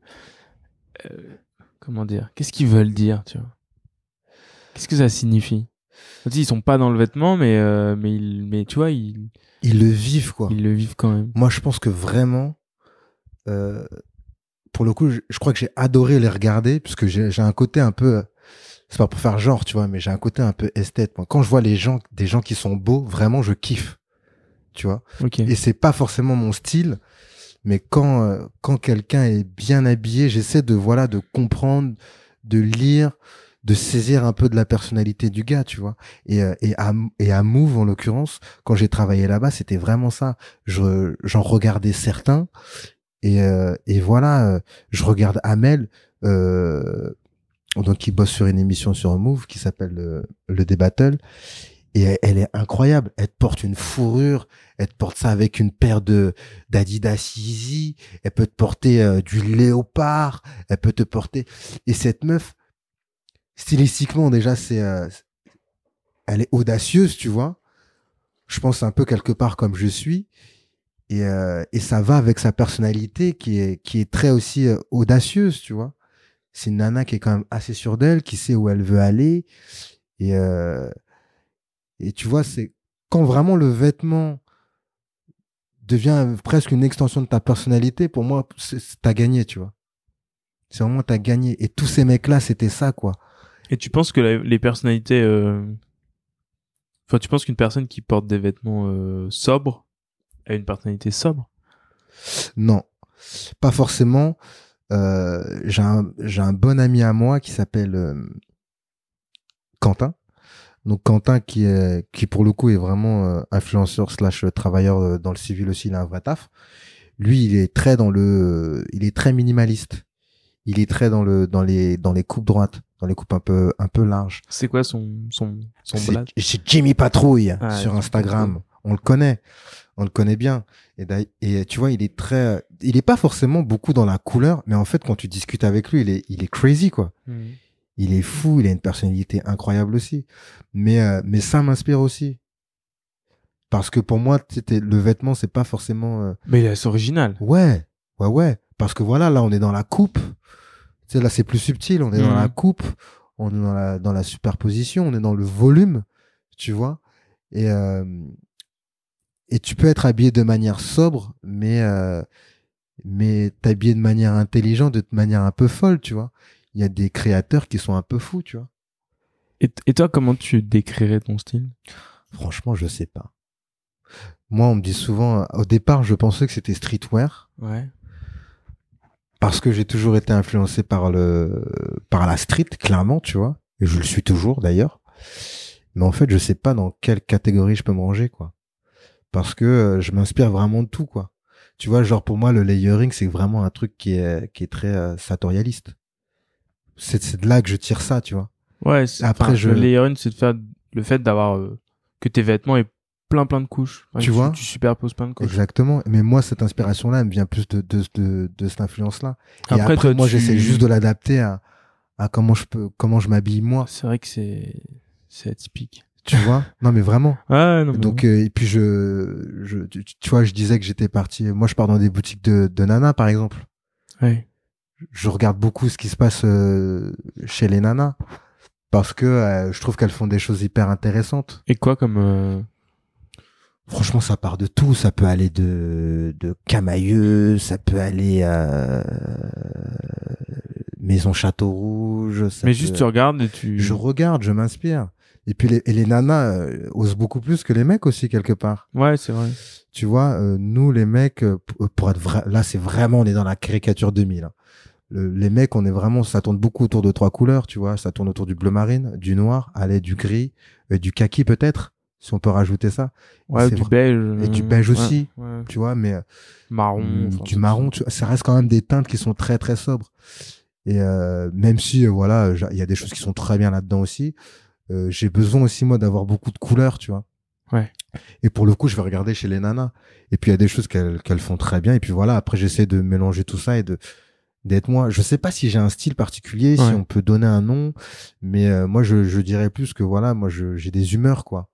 comment dire, qu'est-ce qu'ils veulent dire, tu vois? Qu'est-ce que ça signifie? Ils sont pas dans le vêtement, mais euh, mais ils, mais tu vois, ils ils le vivent quoi. Ils le vivent quand même. Moi, je pense que vraiment, euh, pour le coup, je, crois que j'ai adoré les regarder puisque j'ai un côté un peu, c'est pas pour faire genre, tu vois, mais j'ai un côté un peu esthète. Moi, quand je vois les gens, des gens qui sont beaux, vraiment, je kiffe, tu vois. Et c'est pas forcément mon style, mais quand euh, quand quelqu'un est bien habillé, j'essaie de voilà de comprendre, de lire de saisir un peu de la personnalité du gars, tu vois. Et, euh, et, à, et à Move, en l'occurrence, quand j'ai travaillé là-bas, c'était vraiment ça. Je, j'en regardais certains. Et, euh, et voilà, euh, je regarde Amel, euh, donc qui bosse sur une émission sur Move qui s'appelle le, le Battle. Et elle est incroyable. Elle porte une fourrure, elle te porte ça avec une paire de d'Adidas Yeezy, elle peut te porter du léopard, elle peut te porter. Et cette meuf, stylistiquement déjà c'est euh, elle est audacieuse tu vois. Je pense un peu quelque part comme je suis. Et, euh, et ça va avec sa personnalité qui est qui est très aussi euh, audacieuse tu vois. C'est une nana qui est quand même assez sûre d'elle qui sait où elle veut aller. Et et tu vois c'est quand vraiment le vêtement devient presque une extension de ta personnalité pour moi t'as gagné tu vois. C'est vraiment t'as gagné. Et tous ces mecs là c'était ça quoi et tu penses que les personnalités, euh... enfin, tu penses qu'une personne qui porte des vêtements euh, sobres a une personnalité sobre? Non, pas forcément. Euh, j'ai un, bon ami à moi qui s'appelle Quentin. Donc Quentin qui est qui pour le coup est vraiment influenceur slash travailleur dans le civil aussi, il a un vrai taf. Lui, il est très dans le, il est très minimaliste. Il est très dans le dans les dans les coupes droites, dans les coupes un peu un peu larges. C'est quoi son son son C'est Jimmy Patrouille Ah, sur Instagram. On le connaît, on le connaît bien. Et, tu vois, il est très, il est pas forcément beaucoup dans la couleur, mais en fait, quand tu discutes avec lui, il est, il est crazy quoi. Mhm. Il est fou, il a une personnalité incroyable aussi. Mais, euh, mais ça m'inspire aussi. Parce que pour moi, c'était le vêtement, c'est pas forcément. euh, Mais c'est original. Ouais, ouais, ouais. Parce que voilà, là, on est dans la coupe. Tu sais, là, c'est plus subtil. On est dans Mhm. la coupe. On est dans la, dans la superposition. On est dans le volume. Tu vois. Et, euh, et tu peux être habillé de manière sobre, mais, euh, mais t'habiller de manière intelligente, de manière un peu folle, tu vois. Il y a des créateurs qui sont un peu fous, tu vois. Et, et toi, comment tu décrirais ton style? Franchement, je sais pas. Moi, on me dit souvent, au départ, je pensais que c'était streetwear. Ouais. Parce que j'ai toujours été influencé par le par la street clairement tu vois. Et je le suis toujours d'ailleurs. Mais en fait je sais pas dans quelle catégorie je peux me ranger quoi. Parce que euh, je m'inspire vraiment de tout quoi. Tu vois genre pour moi le layering c'est vraiment un truc qui est qui est très euh, sartorialiste c'est c'est de là que je tire ça tu vois. Ouais. Après, enfin, je- Le layering, c'est de faire le fait d'avoir euh, que tes vêtements aient plein plein de couches. Enfin, Tu vois Tu superposes plein de couches. exactement mais moi cette inspiration là elle me vient plus de de de, de cette influence là et après, toi, moi tu- j'essaie juste de l'adapter à à comment je peux comment je m'habille moi C'est vrai que c'est c'est atypique. tu vois non mais vraiment Ah non. mais Donc euh, et puis je, je tu, vois je disais que j'étais parti moi je pars dans des boutiques de de nanas par exemple ouais. je regarde beaucoup ce qui se passe euh, chez les nanas parce que euh, je trouve qu'elles font des choses hyper intéressantes Et quoi comme franchement ça part de tout ça peut aller de de Camailleux ça peut aller à Maison Château Rouge ça Mais peut- juste tu regardes et tu. je regarde je m'inspire et puis les, et les nanas euh, osent beaucoup plus que les mecs aussi quelque part Ouais, c'est vrai. tu vois, euh, nous les mecs, euh, pour être vrai, là c'est vraiment on est dans la caricature 2000. hein. Le- les mecs, on est vraiment, ça tourne beaucoup autour de trois couleurs, tu vois, ça tourne autour du bleu marine, du noir, allez du gris, euh, du kaki peut-être, si on peut rajouter ça, Ouais, du beige. Et du euh, beige aussi. ouais. tu vois, mais euh, Marron. mm, enfin, du marron, tu vois, ça reste quand même des teintes qui sont très très sobres. Et euh, même si euh, voilà, il y a des choses qui sont très bien là-dedans aussi, euh, j'ai besoin aussi moi d'avoir beaucoup de couleurs, tu vois. Ouais. Et pour le coup, je vais regarder chez les nanas. Et puis il y a des choses qu'elles qu'elles font très bien. Et puis voilà, après j'essaie de mélanger tout ça et de d'être moi. Je sais pas si j'ai un style particulier, si on peut donner un nom, mais euh, moi je, je dirais plus que voilà, moi j'ai des humeurs quoi.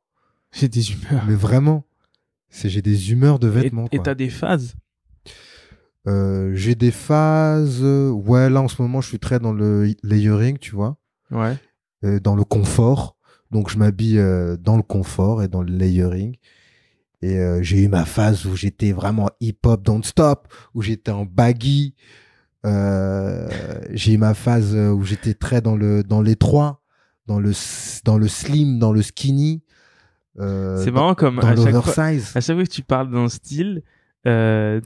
J'ai des humeurs. Mais vraiment, c'est j'ai des humeurs de vêtements. et t'as des phases? Euh, j'ai des phases. euh, Ouais, là en ce moment, je suis très dans le layering, tu vois, Ouais. euh, dans le confort. Donc je m'habille euh, dans le confort et dans le layering. Et j'ai eu ma phase où j'étais vraiment hip-hop don't stop, où j'étais en baggy. J'ai eu ma phase où j'étais très dans le dans l'étroit, dans le dans le slim, dans le skinny. Euh, c'est dans- marrant comme dans à chaque, fois, à chaque fois que tu parles d'un style, euh,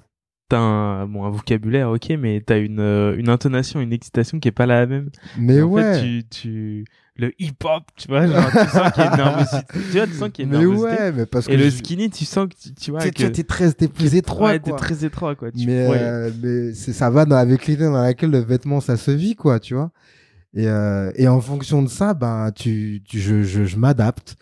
t'as un, bon, un vocabulaire, ok, mais t'as une, euh, une intonation, une excitation qui est pas la même. Mais ouais. fait, tu, tu, le hip-hop, tu vois, genre, tu sens qu'il y a une nervosité. Tu vois, tu sens qu'il y a une mais ouais, mais parce que Et le skinny, tu sens que tu, tu vois, tu t'es très, t'es plus étroit, ouais, t'es très étroit, quoi. Tu mais euh, mais c'est ça va dans, avec l'idée dans laquelle le vêtement ça se vit quoi tu vois et euh, et en fonction de ça ben tu, tu je je, je m'adapte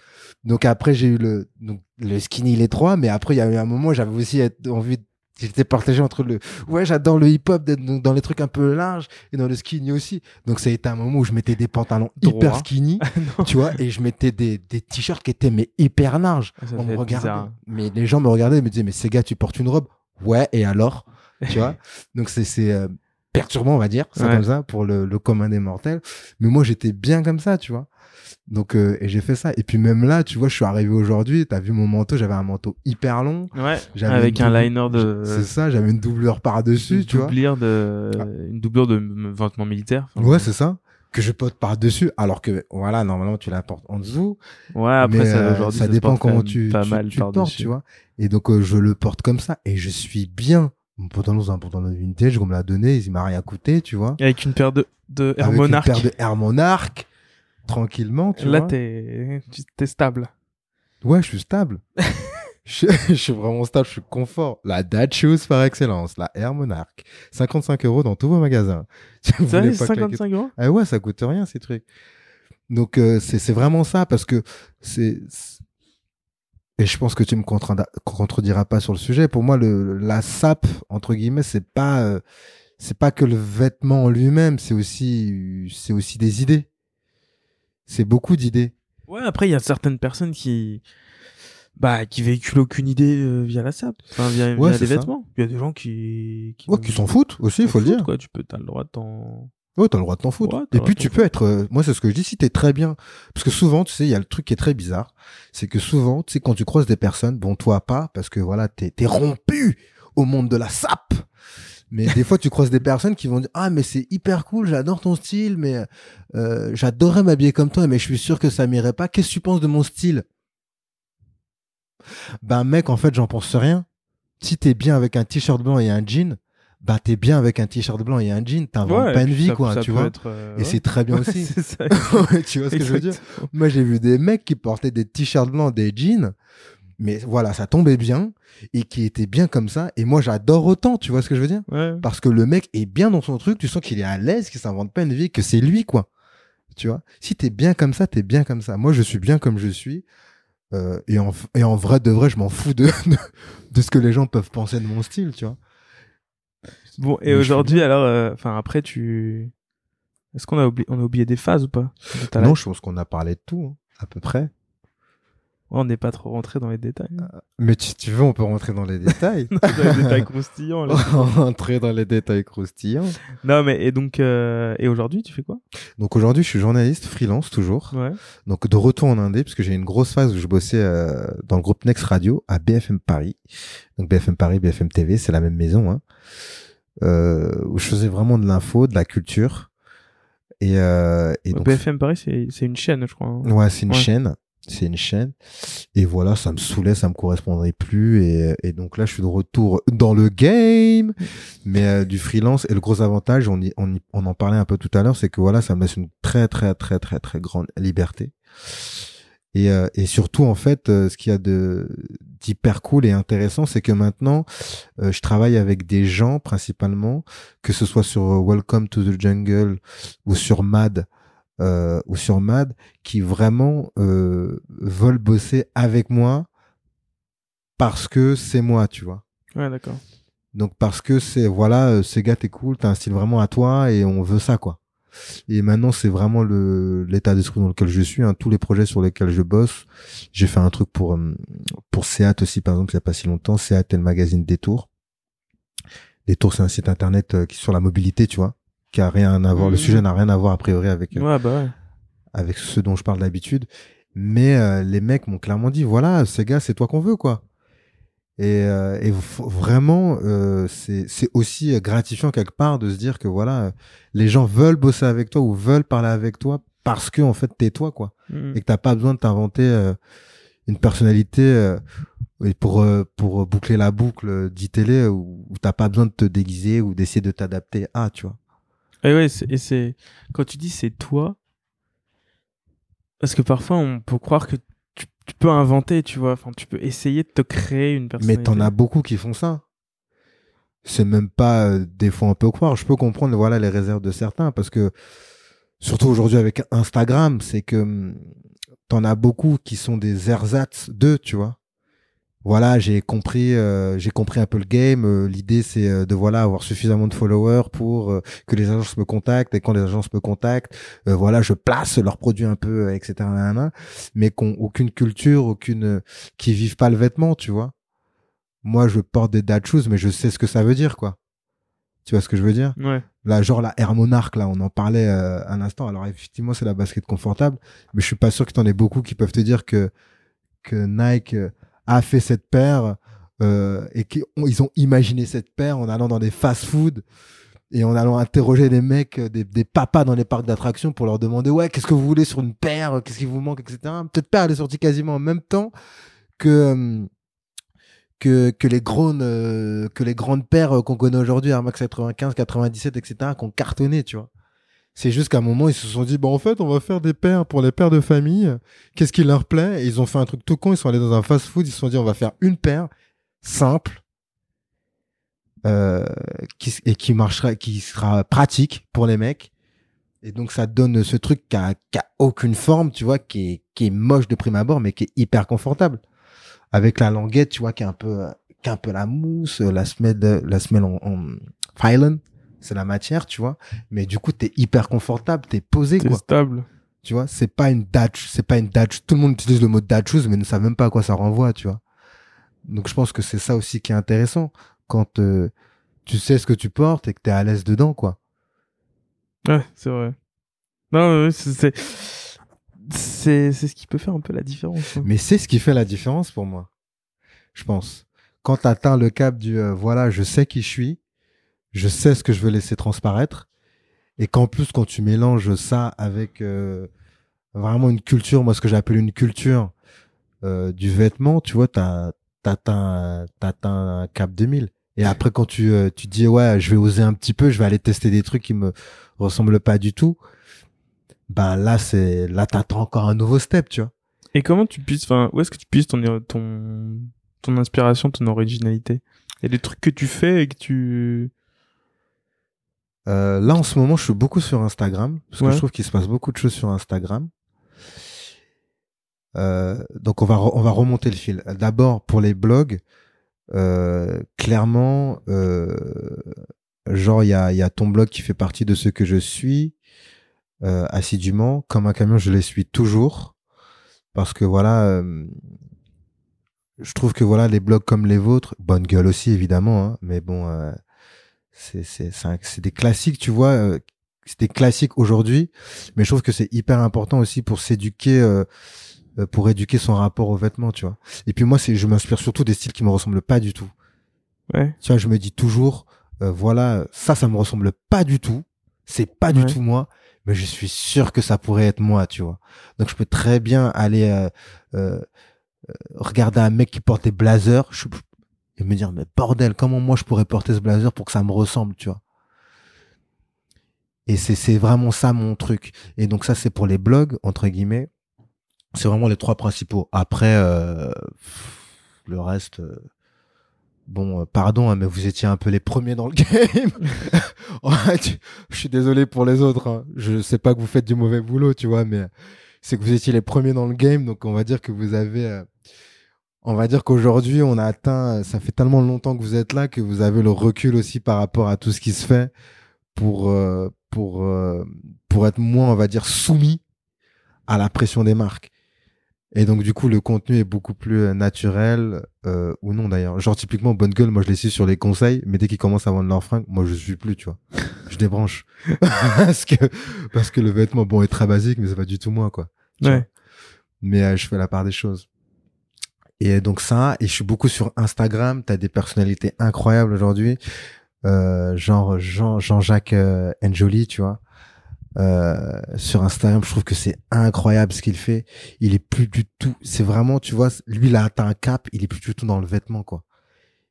donc après j'ai eu le donc le skinny l'étroit mais après il y a eu un moment où j'avais aussi envie de- j'étais partagé entre le ouais j'adore le hip hop d'être dans les trucs un peu larges et dans le skinny aussi donc ça a été un moment où je mettais des pantalons hyper skinny tu vois et je mettais des des t-shirts qui étaient mais hyper larges Ça on me regardait. bizarre. Mais les gens me regardaient et me disaient, mais ces gars, tu portes une robe? Ouais, et alors? Tu vois? Donc c'est c'est euh, perturbant, on va dire, ça Ouais. comme ça, pour le, le commun des mortels. Mais moi, j'étais bien comme ça, tu vois. Donc, euh, et j'ai fait ça. Et puis même là, tu vois, je suis arrivé aujourd'hui, t'as vu mon manteau, j'avais un manteau hyper long. Ouais, avec un liner de. C'est ça, j'avais une doublure par-dessus, une tu vois. doublure de, Ah. une doublure de vêtements militaires. Enfin, Ouais, c'est ça. Que je porte par-dessus, alors que, voilà, normalement, tu la portes en dessous. Ouais, après, Mais, ça, euh, aujourd'hui, ça dépend comment tu, pas tu, mal tu portes, tu vois. Et donc, euh, je le porte comme ça et je suis bien. Mon pantalon, c'est un pantalon vintage, on me l'a donné, il m'a rien coûté, tu vois. Avec une paire de, de Air Avec Monarch. une paire de Air Monarch. Tranquillement, tu Là, t'es tu- t'es stable. Ouais, je suis stable. je, je suis vraiment stable, je suis confort. La dad shoes par excellence, la Air Monarch. 55 euros dans tous vos magasins. Si vous claquer 55 euros Ah ouais, ça coûte rien ces trucs. Donc euh, c'est vraiment ça parce que c'est et je pense que tu me contrediras pas sur le sujet. Pour moi, le la sape entre guillemets, c'est pas euh, c'est pas que le vêtement en lui-même, c'est aussi c'est aussi des idées. C'est beaucoup d'idées. Ouais, après, il y a certaines personnes qui. Bah, qui véhiculent aucune idée euh, via la SAP. Enfin, via, Ouais, via ça. vêtements. Il y a des gens qui. Ouais, qui s'en foutent aussi, il faut le dire. Quoi. Tu peux, t'as le droit de t'en. Ouais, t'as le droit de t'en foutre. Ouais, et puis tu peux être, euh, moi c'est ce que je dis, si t'es très bien, parce que souvent, tu sais, il y a le truc qui est très bizarre, c'est que souvent, tu sais, quand tu croises des personnes, bon toi pas, parce que voilà, t'es t'es rompu au monde de la sape. Mais des fois, tu croises des personnes qui vont dire ah mais c'est hyper cool, j'adore ton style, mais euh, j'adorerais m'habiller comme toi, mais je suis sûr que ça m'irait pas. Qu'est-ce que tu penses de mon style? Ben mec, en fait, j'en pense rien. Si t'es bien avec un t-shirt blanc et un jean, bah t'es bien avec un t-shirt blanc et un jean, t'inventes Ouais, pas une vie ça- quoi, ça tu vois. être, euh, Et ouais. c'est très bien Ouais, aussi. tu vois ce que je veux dire. Moi, j'ai vu des mecs qui portaient des t-shirts blancs, des jeans, mais voilà, ça tombait bien et qui étaient bien comme ça. Et moi, j'adore autant, tu vois ce que je veux dire? Ouais. Parce que le mec est bien dans son truc, tu sens qu'il est à l'aise, qu'il s'invente pas une vie, que c'est lui, quoi. Tu vois? Si t'es bien comme ça, t'es bien comme ça. Moi, je suis bien comme je suis. Euh, et, en, et en vrai, de vrai, je m'en fous de, de, de ce que les gens peuvent penser de mon style, tu vois. Bon, et aujourd'hui, alors, euh, enfin, après, tu. Est-ce qu'on a oublié, on a oublié des phases ou pas? Non, je pense qu'on a parlé de tout, hein, à peu près. Ouais, On n'est pas trop rentré dans les détails. hein. Mais si tu veux, on peut rentrer dans les détails. dans les détails croustillants. là. Rentrer dans les détails croustillants. non, mais et donc, euh, et aujourd'hui, tu fais quoi? Donc aujourd'hui, je suis journaliste freelance toujours. Ouais. Donc de retour en Indé, parce que j'ai eu une grosse phase où je bossais euh, dans le groupe Next Radio à BFM Paris. Donc BFM Paris, BFM TV, c'est la même maison. Hein, euh, où je faisais vraiment de l'info, de la culture. Et, euh, et donc, BFM Paris, c'est c'est une chaîne, je crois. hein. ouais, c'est une Ouais. chaîne. C'est une chaîne. Et voilà, ça me saoulait, ça me correspondrait plus. Et, et donc là, je suis de retour dans le game, mais euh, du freelance. Et le gros avantage, on, y, on, y- on en parlait un peu tout à l'heure, c'est que voilà, ça me laisse une très, très, très, très, très grande liberté. Et, euh, et surtout, en fait, euh, ce qu'il y a de d'hyper cool et intéressant, c'est que maintenant, euh, je travaille avec des gens principalement, que ce soit sur euh, Welcome to the Jungle ou sur Mad, euh, ou sur Mad, qui vraiment euh, veulent bosser avec moi parce que c'est moi, tu vois. Ouais, d'accord. Donc parce que c'est voilà, euh, ces gars t'es cool, t'as un style vraiment à toi et on veut ça quoi. Et maintenant c'est vraiment le l'état d'esprit dans lequel je suis. Hein. Tous les projets sur lesquels je bosse, j'ai fait un truc pour euh, pour Seat aussi par exemple il y a pas si longtemps. Seat est le magazine Détour. Détour c'est un site internet euh, qui sur la mobilité, tu vois, qui a rien à voir. Le Mhm. sujet n'a rien à voir a priori avec euh, Ouais, bah ouais. avec ce dont je parle d'habitude. Mais euh, les mecs m'ont clairement dit, voilà, ces gars, c'est toi qu'on veut, quoi. Et, euh, et vraiment, euh, c'est c'est aussi euh, gratifiant quelque part de se dire que voilà, euh, les gens veulent bosser avec toi ou veulent parler avec toi parce que en fait t'es toi, quoi. Mhm. Et que t'as pas besoin de t'inventer une personnalité euh, et pour pour boucler la boucle d'e-télé où, où t'as pas besoin de te déguiser ou d'essayer de t'adapter à, tu vois. Et ouais, c'est- et c'est quand tu dis c'est toi, parce que parfois on peut croire que tu, tu peux inventer, tu vois, enfin tu peux essayer de te créer une Mais personnalité. t'en as beaucoup qui font ça. C'est même pas euh, des fois on peut croire. Je peux comprendre voilà les réserves de certains parce que surtout aujourd'hui avec Instagram, c'est que hum, t'en as beaucoup qui sont des ersatz d'eux, tu vois. Voilà, j'ai compris, euh, j'ai compris un peu le game. Euh, L'idée c'est euh, de voilà avoir suffisamment de followers pour euh, que les agences me contactent et quand les agences me contactent, euh, voilà, je place leurs produits un peu, etc. mais qu'on aucune culture, aucune, qui vivent pas le vêtement, tu vois moi je porte des dad shoes mais je sais ce que ça veut dire quoi tu vois ce que je veux dire? Ouais. là genre la Air Monarch là on en parlait euh, un instant alors effectivement c'est la basket confortable mais je suis pas sûr que t'en aies beaucoup qui peuvent te dire que que Nike euh, a fait cette paire euh, et qu'ils ont, imaginé cette paire en allant dans des fast-food et en allant interroger des mecs, euh, des, des papas dans les parcs d'attractions pour leur demander ouais qu'est-ce que vous voulez sur une paire, qu'est-ce qui vous manque, etc. Peut-être paire elle est sortie quasiment en même temps que euh, que les grandes que les grandes paires qu'on connaît aujourd'hui Air Max 95 97 etc qui ont cartonné tu vois C'est juste qu'à un moment, ils se sont dit, bah, en fait, on va faire des pères pour les pères de famille. Qu'est-ce qui leur plaît? Ils ont fait un truc tout con. Ils sont allés dans un fast-food. Ils se sont dit, on va faire une paire simple, euh, qui, et qui marchera, qui sera pratique pour les mecs. Et donc, ça donne ce truc qui a, qui a aucune forme, tu vois, qui est, qui est moche de prime abord, mais qui est hyper confortable. Avec la languette, tu vois, qui est un peu, qui est un peu la mousse, la semelle, la semelle en, en c'est la matière, tu vois. Mais du coup, t'es hyper confortable, t'es posé, C'est quoi. stable. Tu vois, c'est pas une datch, c'est pas une datch. Tout le monde utilise le mot datch shoes, mais ne savent même pas à quoi ça renvoie, tu vois. Donc, je pense que c'est ça aussi qui est intéressant quand euh, tu sais ce que tu portes et que t'es à l'aise dedans, quoi. Ouais, c'est vrai. Non, c'est c'est c'est c'est ce qui peut faire un peu la différence. hein. Mais c'est ce qui fait la différence pour moi. Je pense. Quand t'atteins le cap du euh, voilà, je sais qui je suis, je sais ce que je veux laisser transparaître, et qu'en plus quand tu mélanges ça avec euh, vraiment une culture, moi ce que j'appelle une culture euh, du vêtement, tu vois, t'as t'atteins un cap 2000. Et après quand tu euh, tu dis ouais, je vais oser un petit peu, je vais aller tester des trucs qui me ressemblent pas du tout. Ben là c'est là t'attends encore un nouveau step, tu vois. Et comment tu puisses, enfin, où est-ce que tu puisses ton ton ton inspiration, ton originalité? Il y a des trucs que tu fais et que tu Euh, là, en ce moment, je suis beaucoup sur Instagram, parce que Ouais. je trouve qu'il se passe beaucoup de choses sur Instagram. Euh, donc, on va, on va remonter le fil. D'abord, pour les blogs, euh, clairement, euh, genre, il y a, il y a ton blog qui fait partie de ceux que je suis euh, assidûment. Comme un camion, je les suis toujours. Parce que voilà, euh, je trouve que voilà, les blogs comme les vôtres, bonne gueule aussi, évidemment, hein, mais bon... euh, c'est c'est c'est des classiques tu vois euh, c'est des classiques aujourd'hui mais je trouve que c'est hyper important aussi pour s'éduquer euh, euh, pour éduquer son rapport aux vêtements tu vois. Et puis moi c'est je m'inspire surtout des styles qui me ressemblent pas du tout. Ouais. tu vois je me dis toujours euh, voilà ça ça me ressemble pas du tout c'est pas du tout moi mais je suis sûr que ça pourrait être moi tu vois. Donc je peux très bien aller euh, euh, euh, regarder un mec qui porte des blazers je- et me dire mais bordel comment moi je pourrais porter ce blazer pour que ça me ressemble tu vois. Et c'est c'est vraiment ça mon truc. Et donc ça c'est pour les blogs entre guillemets. C'est vraiment les trois principaux. Après euh, le reste euh, bon euh, pardon hein, mais vous étiez un peu les premiers dans le game. Je suis désolé pour les autres hein. je sais pas que vous faites du mauvais boulot tu vois mais c'est que vous étiez les premiers dans le game donc on va dire que vous avez on va dire qu'aujourd'hui, on a atteint, ça fait tellement longtemps que vous êtes là que vous avez le recul aussi par rapport à tout ce qui se fait pour, euh, pour, euh, pour être moins, on va dire, soumis à la pression des marques. Et donc, du coup, le contenu est beaucoup plus euh, naturel, euh, ou non d'ailleurs. Genre, typiquement, Bonne Gueule, moi, je les suis sur les conseils, mais dès qu'ils commencent à vendre leurs fringues, moi, je suis plus, tu vois. Je débranche. parce que, parce que le vêtement, bon, est très basique, mais c'est pas du tout moi, quoi. Ouais. Mais je fais la part des choses. Et donc ça, et je suis beaucoup sur Instagram. T'as des personnalités incroyables aujourd'hui, euh, genre Jean Jean-Jacques euh, Njoli, tu vois. Euh, sur Instagram, je trouve que c'est incroyable ce qu'il fait. Il est plus du tout. C'est vraiment, tu vois, lui il a atteint un cap. Il est plus du tout dans le vêtement, quoi.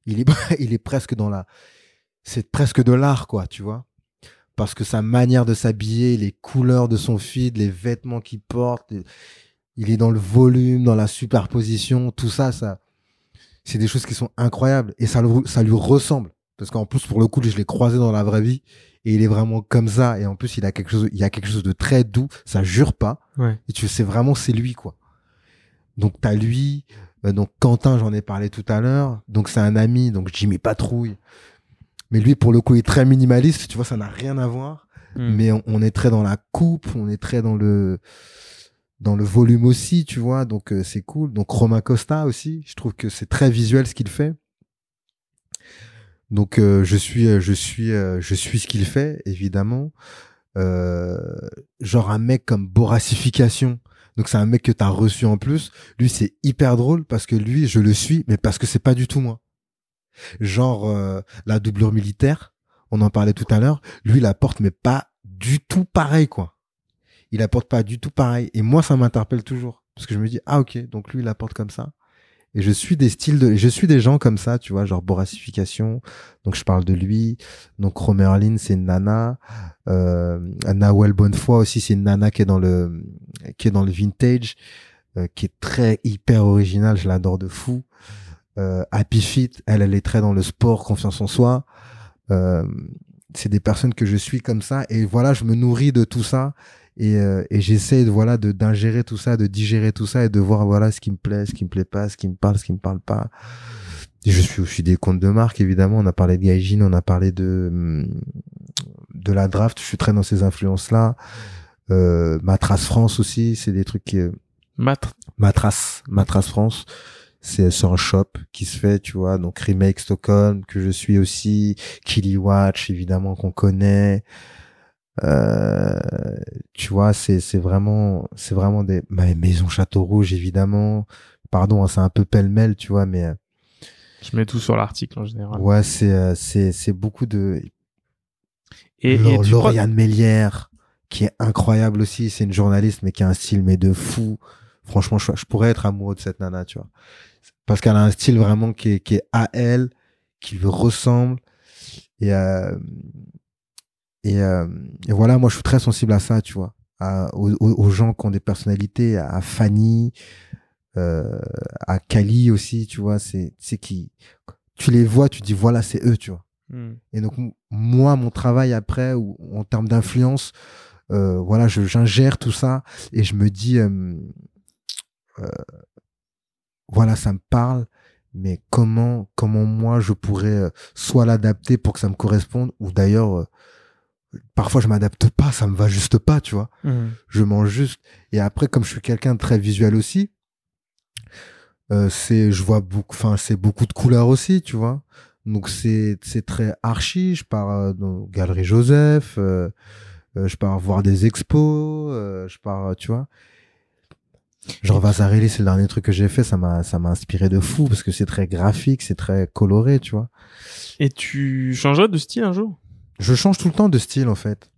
Il est, il est presque dans la. C'est presque de l'art, quoi, tu vois. Parce que sa manière de s'habiller, les couleurs de son feed, les vêtements qu'il porte, il est dans le volume, dans la superposition, tout ça, ça, c'est des choses qui sont incroyables et ça, ça lui ressemble. Parce qu'en plus, pour le coup, je l'ai croisé dans la vraie vie et il est vraiment comme ça. Et en plus, il a quelque chose, il y a quelque chose de très doux. Ça jure pas. Ouais. Et tu sais vraiment, c'est lui, quoi. Donc, t'as lui, euh, donc Quentin, j'en ai parlé tout à l'heure. Donc, c'est un ami, donc Jimmy Patrouille. Mais lui, pour le coup, il est très minimaliste. Tu vois, ça n'a rien à voir Hmm. mais on, on est très dans la coupe, on est très dans le dans le volume aussi, tu vois, donc euh, c'est cool. Donc Romain Costa aussi, je trouve que c'est très visuel ce qu'il fait. Donc euh, je suis euh, je suis euh, je suis ce qu'il fait évidemment. Euh, genre un mec comme Boracification. Donc c'est un mec que t'as reçu en plus. Lui c'est hyper drôle parce que lui je le suis, mais parce que c'est pas du tout moi. Genre euh, la doublure militaire, on en parlait tout à l'heure. Lui la porte mais pas du tout pareil quoi. Il la porte pas du tout pareil. Et moi ça m'interpelle toujours parce que je me dis ah ok donc lui il la porte comme ça. Et je suis des styles de, je suis des gens comme ça, tu vois, genre Boracification. Donc je parle de lui. Donc Romerlin, c'est une nana. Euh, Nawel Bonnefoy aussi, c'est une nana qui est dans le, qui est dans le vintage, euh, qui est très hyper originale. Je l'adore de fou. Euh, Happy Fit, elle, elle est très dans le sport, confiance en soi. Euh, c'est des personnes que je suis comme ça. Et voilà, je me nourris de tout ça et, euh, et j'essaie de voilà de d'ingérer tout ça de digérer tout ça et de voir voilà ce qui me plaît ce qui me plaît pas ce qui me parle ce qui me parle pas. Et je suis aussi des comptes de marque évidemment. On a parlé de Gaijin on a parlé de hum, de la draft. Je suis très dans ces influences là euh, Matras France aussi c'est des trucs qui Mat Matras Matras France c'est c'est un shop qui se fait tu vois. Donc remake Stockholm que je suis aussi. Killy Watch évidemment qu'on connaît euh, tu vois, c'est c'est vraiment c'est vraiment des ma maison Château Rouge évidemment. Pardon, hein, c'est un peu pêle-mêle, tu vois, mais euh, je mets tout sur l'article en général. Ouais, c'est euh, c'est c'est beaucoup de et, et Lauriane Mélière qui est incroyable aussi, c'est une journaliste mais qui a un style mais de fou. Franchement, je, je pourrais être amoureux de cette nana, tu vois. Parce qu'elle a un style vraiment qui est, qui est à elle, qui lui ressemble et euh, et, euh, et, voilà, moi, je suis très sensible à ça, tu vois, à, aux, aux, gens qui ont des personnalités, à Fanny, euh, à Kali aussi, tu vois, c'est c'est qui tu les vois, tu dis voilà, c'est eux, tu vois. Mm. Et donc moi, mon travail après, ou en termes d'influence, euh, voilà, je j'ingère tout ça et je me dis, euh, euh, voilà, ça me parle, mais comment comment moi je pourrais euh, soit l'adapter pour que ça me corresponde, ou d'ailleurs parfois je m'adapte pas, ça me va juste pas, tu vois. Mmh. Je mange juste. Et après, comme je suis quelqu'un de très visuel aussi, euh, c'est, je vois beaucoup, enfin, c'est beaucoup de couleurs aussi, tu vois. Donc c'est, c'est très archi. Je pars euh, dans Galerie Joseph, euh, euh, je pars voir des expos, euh, je pars, tu vois. Genre Vasarely, c'est le dernier truc que j'ai fait, ça m'a, ça m'a inspiré de fou parce que c'est très graphique, c'est très coloré, tu vois. Et tu changerais de style un jour? Je change tout le temps de style en fait.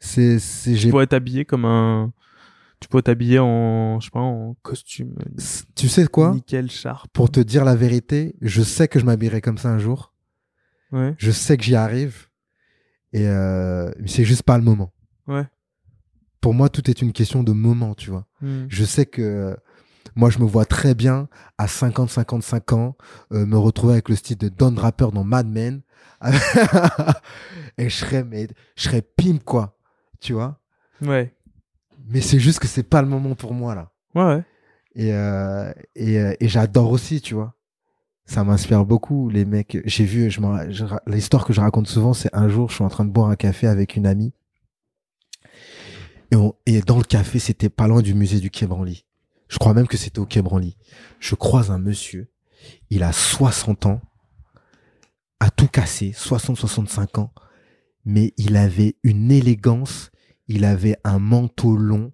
C'est c'est tu pourrais t'habiller comme un tu pourrais t'habiller en je sais pas en costume. Tu sais quoi? Nickel sharp. Pour te dire la vérité, je sais que je m'habillerai comme ça un jour. Ouais. Je sais que j'y arrive et euh, c'est juste pas le moment. Ouais. Pour moi, tout est une question de moment, tu vois. Mm. Je sais que moi, je me vois très bien à 50-55 ans euh, me retrouver avec le style de Don Draper dans Mad Men et je serais, mais, je serais pimp, quoi. Tu vois? Ouais. Mais c'est juste que c'est pas le moment pour moi, là. Ouais, ouais. Et, euh, et, euh, et j'adore aussi, tu vois. Ça m'inspire beaucoup, les mecs. J'ai vu, je, je l'histoire que je raconte souvent, c'est un jour, je suis en train de boire un café avec une amie. Et, on, et dans le café, c'était pas loin du musée du Quai Branly. Je crois même que c'était au Quai. Je croise un monsieur. Il a 60 ans a tout cassé, 60-65 ans, mais il avait une élégance, il avait un manteau long,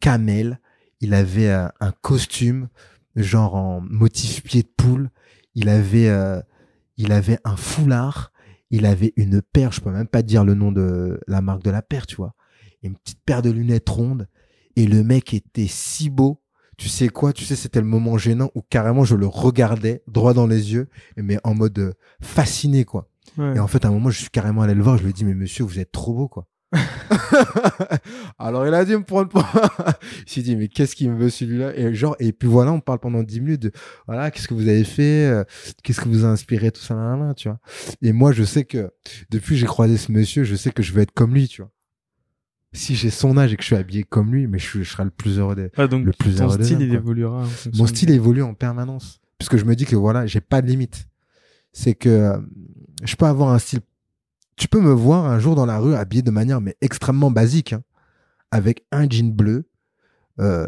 camel, il avait un, un costume genre en motif pied de poule, il avait euh, il avait un foulard, il avait une paire, je peux même pas dire le nom de la marque de la paire, tu vois, une petite paire de lunettes rondes et le mec était si beau tu sais quoi, tu sais, c'était le moment gênant où carrément je le regardais droit dans les yeux, mais en mode euh, fasciné, quoi. Ouais. Et en fait, à un moment, je suis carrément allé le voir, je lui ai dit, mais monsieur, vous êtes trop beau, quoi. Alors il a dû me prendre pour... il s'est dit, mais qu'est-ce qu'il me veut celui-là? Et genre, et puis voilà, on parle pendant 10 minutes de, voilà, qu'est-ce que vous avez fait euh, Qu'est-ce que vous a inspiré Tout ça, là, là, tu vois. Et moi, je sais que, depuis que j'ai croisé ce monsieur, je sais que je veux être comme lui, tu vois si j'ai son âge et que je suis habillé comme lui, mais je, je serai le plus heureux des, ah, donc le plus ton heureux style des il évoluera. Mon style de... évolue en permanence, puisque je me dis que voilà, j'ai pas de limite. C'est que euh, je peux avoir un style. Tu peux me voir un jour dans la rue habillé de manière mais extrêmement basique, hein, avec un jean bleu, euh,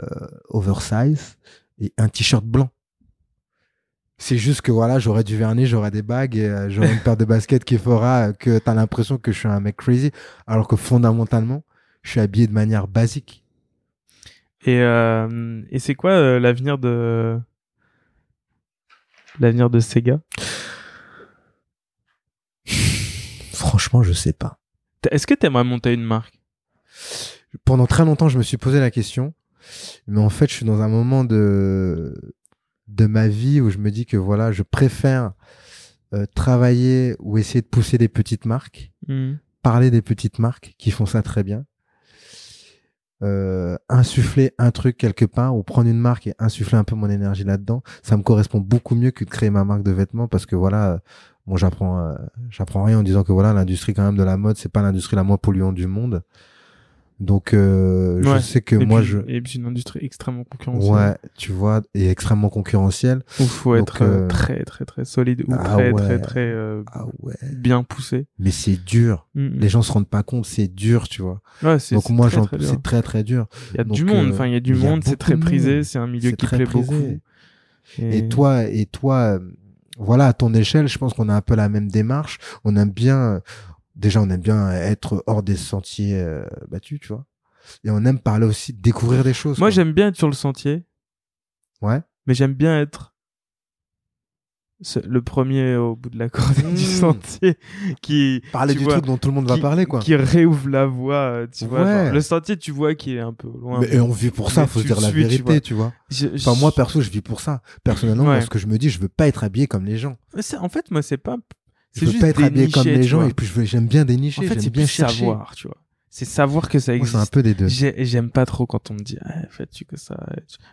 oversize et un t-shirt blanc. C'est juste que voilà, j'aurais du vernis, j'aurais des bagues et euh, j'aurais une paire de baskets qui fera que t'as l'impression que je suis un mec crazy, alors que fondamentalement, je suis habillé de manière basique. Et, euh, et c'est quoi euh, l'avenir de l'avenir de Sega? Franchement, je sais pas. Est-ce que t'aimerais monter une marque? Pendant très longtemps, je me suis posé la question, mais en fait, je suis dans un moment de de ma vie où je me dis que voilà, je préfère euh, travailler ou essayer de pousser des petites marques, Mhm. parler des petites marques qui font ça très bien, euh, insuffler un truc quelque part ou prendre une marque et insuffler un peu mon énergie là-dedans, ça me correspond beaucoup mieux que de créer ma marque de vêtements parce que voilà, euh, bon j'apprends euh, j'apprends rien en disant que voilà l'industrie quand même de la mode c'est pas l'industrie la moins polluante du monde. Donc euh, je Ouais. sais que Et moi puis- je Et puis, une industrie extrêmement concurrentielle. ouais, tu vois, et extrêmement concurrentielle. Où faut être euh, euh, très, très, très solide ou ah très, ouais. très, très euh, Ah ouais. bien poussé. Mais c'est dur. Mhm. Les gens se rendent pas compte, c'est dur, tu vois. Ouais, Donc moi c'est très très dur. Il y a donc, du monde, euh, enfin, il y a du il y a monde, c'est très prisé, c'est un milieu qui très plaît prisé. beaucoup. Et toi, et toi, euh, voilà, à ton échelle, je pense qu'on a un peu la même démarche. On aime bien, déjà, on aime bien être hors des sentiers euh, battus, tu vois. Et on aime parler aussi, de découvrir des choses. Moi, j'aime bien être sur le sentier, Ouais. mais j'aime bien être le premier au bout de la corde Mmh. du sentier qui Parler du vois, truc dont tout le monde va parler, quoi. qui réouvre la voie, tu vois. Ouais. genre, le sentier, tu vois, qui est un peu loin. Mais, et on vit pour ça, faut se dire la suis, tu vérité, vois. tu vois. Je- Enfin, moi, perso, je vis pour ça. Personnellement, Ouais. moi, ce que je me dis, je veux pas être habillé comme les gens. Mais en fait, moi, c'est pas. Je veux pas être habillé comme les gens et puis je veux- j'aime bien En dénicher, fait, j'aime c'est bien chercher. savoir, tu vois. C'est savoir que ça Moi, existe. c'est un peu des deux. J'aime pas trop quand on me dit, ah, fais-tu que ça.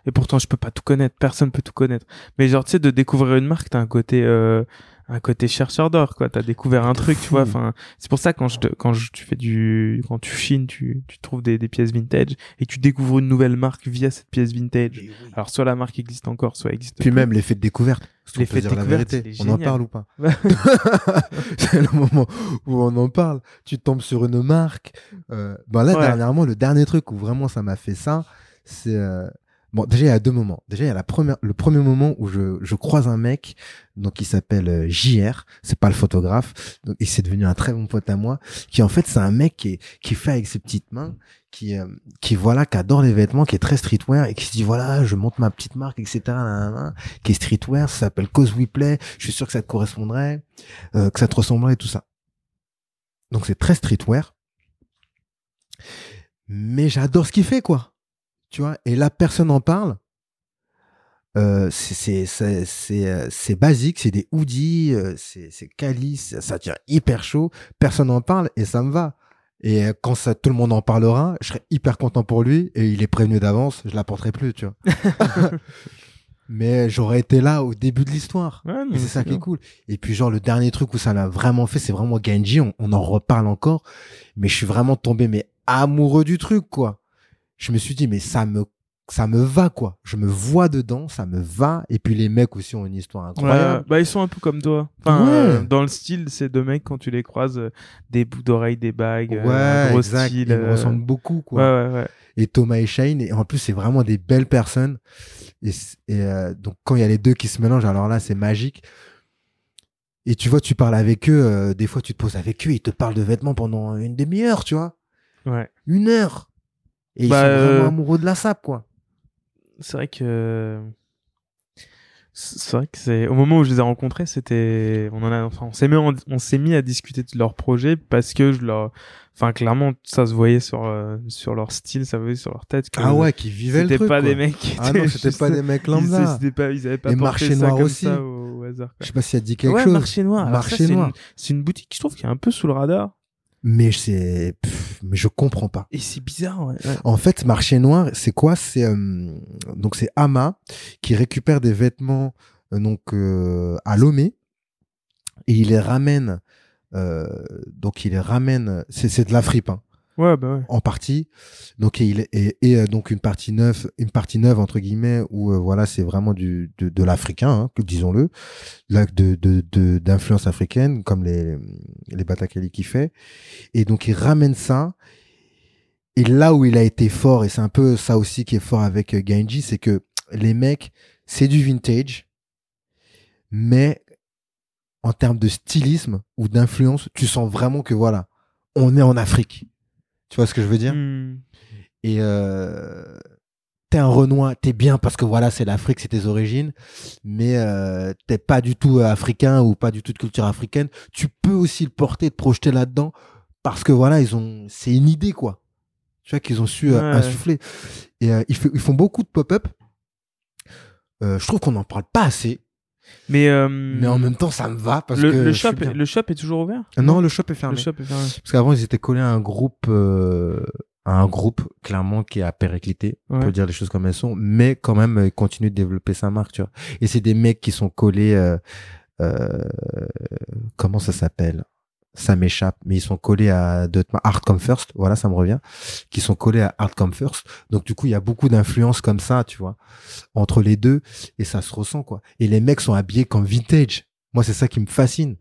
Et pourtant, je peux pas tout connaître. Personne peut tout connaître. Mais genre, tu sais, de découvrir une marque, t'as un côté, euh, un côté chercheur d'or, quoi. T'as découvert un truc, tu vois. Enfin, c'est pour ça quand je, te- quand je, tu fais du, quand tu chines, tu, tu trouves des, des pièces vintage et tu découvres une nouvelle marque via cette pièce vintage. Alors, soit la marque existe encore, soit elle existe Puis plus. même l'effet de découverte. L'effet de dire la découverte, vérité. On en parle ou pas? C'est le moment où on en parle. Tu tombes sur une marque. Euh, ben là, Ouais. dernièrement, le dernier truc où vraiment ça m'a fait ça, c'est... euh, Bon, déjà, il y a deux moments. Déjà, il y a la première, le premier moment où je, je croise un mec, donc il s'appelle euh, JR, c'est pas le photographe, donc il s'est devenu un très bon pote à moi, qui en fait, c'est un mec qui, qui fait avec ses petites mains, qui, euh, qui voilà, qui adore les vêtements, qui est très streetwear et qui se dit voilà, je monte ma petite marque, etc. qui est streetwear, ça s'appelle Cause We Play, je suis sûr que ça te correspondrait, euh, que ça te ressemblerait et tout ça. Donc c'est très streetwear. Mais j'adore ce qu'il fait, quoi. Tu vois, et là, personne n'en parle. Euh, c'est c'est c'est c'est euh, basique, c'est des hoodies, euh, c'est c'est quali, ça, tient hyper chaud. Personne n'en parle et ça me va. Et euh, quand ça tout le monde en parlera, je serai hyper content pour lui et il est prévenu d'avance, je l'apporterai plus, tu vois. Mais j'aurais été là au début de l'histoire. Ouais, c'est ça qui est cool. Et puis genre le dernier truc où ça l'a vraiment fait, c'est vraiment Genji. On, on en reparle encore, mais je suis vraiment tombé mais amoureux du truc quoi. Je me suis dit mais ça me ça me va quoi. Je me vois dedans, ça me va. Et puis les mecs aussi ont une histoire incroyable. Ouais, bah ils sont un peu comme toi. Enfin, Ouais. euh, dans le style, ces deux mecs quand tu les croises, euh, des bouts d'oreilles, des bagues, euh, gros exact. style. Ils me ressemblent beaucoup quoi. ouais, ouais. Et Thomas et Shane. Et en plus c'est vraiment des belles personnes. Et, donc quand il y a les deux qui se mélangent, alors là c'est magique. Et tu vois, tu parles avec eux. des fois tu te poses avec eux, ils te parlent de vêtements pendant une demi-heure, tu vois. Ouais. une heure. Et ils Bah, sont vraiment euh, amoureux de la sape, quoi. C'est vrai que c'est vrai que c'est au moment où je les ai rencontrés, c'était on en a enfin on s'est mis en- on s'est mis à discuter de leur projet parce que je leur enfin clairement ça se voyait sur euh, sur leur style, ça se voyait sur leur tête que Ah ouais, qui vivaient le c'était truc. pas quoi. des mecs qui Ah non, c'était juste- pas des mecs ils, lambda. c'était pas ils avaient pas Et porté Marché ça Noir comme aussi. ça au, au hasard. quoi. Je sais pas si te dit quelque ouais, chose. marché noir. Marché ça, c'est Noir. une- C'est une boutique, je trouve, qui est un peu sous le radar. Mais c'est, mais je comprends pas. Et c'est bizarre, ouais. ouais. En fait, marché noir, c'est quoi? C'est euh, donc c'est Ama qui récupère des vêtements euh, donc euh, à Lomé et il les ramène. euh, donc il les ramène. C'est c'est de la fripe. Hein. Bah en partie. Et, euh, donc une partie neuve, une partie neuve entre guillemets où euh, voilà c'est vraiment de, l'africain, hein, disons-le, de de- d'influence africaine comme les les Batakali qui fait. Et donc il ramène ça. Et là où il a été fort et c'est un peu ça aussi qui est fort avec euh, Genji, c'est que les mecs c'est du vintage, mais en termes de stylisme ou d'influence, tu sens vraiment que voilà, on est en Afrique. Tu vois ce que je veux dire Hmm. Et euh, t'es un Renoir, t'es bien parce que voilà, c'est l'Afrique, c'est tes origines, mais euh, t'es pas du tout euh, africain ou pas du tout de culture africaine. Tu peux aussi le porter, te projeter là-dedans parce que voilà, ils ont, c'est une idée quoi. Tu vois qu'ils ont su Ouais. insuffler. Et euh, ils, font beaucoup de pop-up. Euh, je trouve qu'on n'en parle pas assez, Mais, euh, mais en même temps, ça me va parce le, que le shop, le shop est toujours ouvert? Non, le shop est fermé. Le shop est fermé. Parce qu'avant, ils étaient collés à un groupe, euh, à un groupe clairement qui a périclité, on Ouais. peut dire les choses comme elles sont, mais quand même, euh, ils continuent de développer sa marque, tu vois. Et c'est des mecs qui sont collés, euh, euh, comment ça s'appelle? Ça m'échappe, mais ils sont collés à d'autres marques. Art Come First, voilà, ça me revient, qui sont collés à Art Come First. Donc du coup, il y a beaucoup d'influences comme ça, tu vois, entre les deux, et ça se ressent quoi. Et les mecs sont habillés comme vintage. Moi, c'est ça qui me fascine.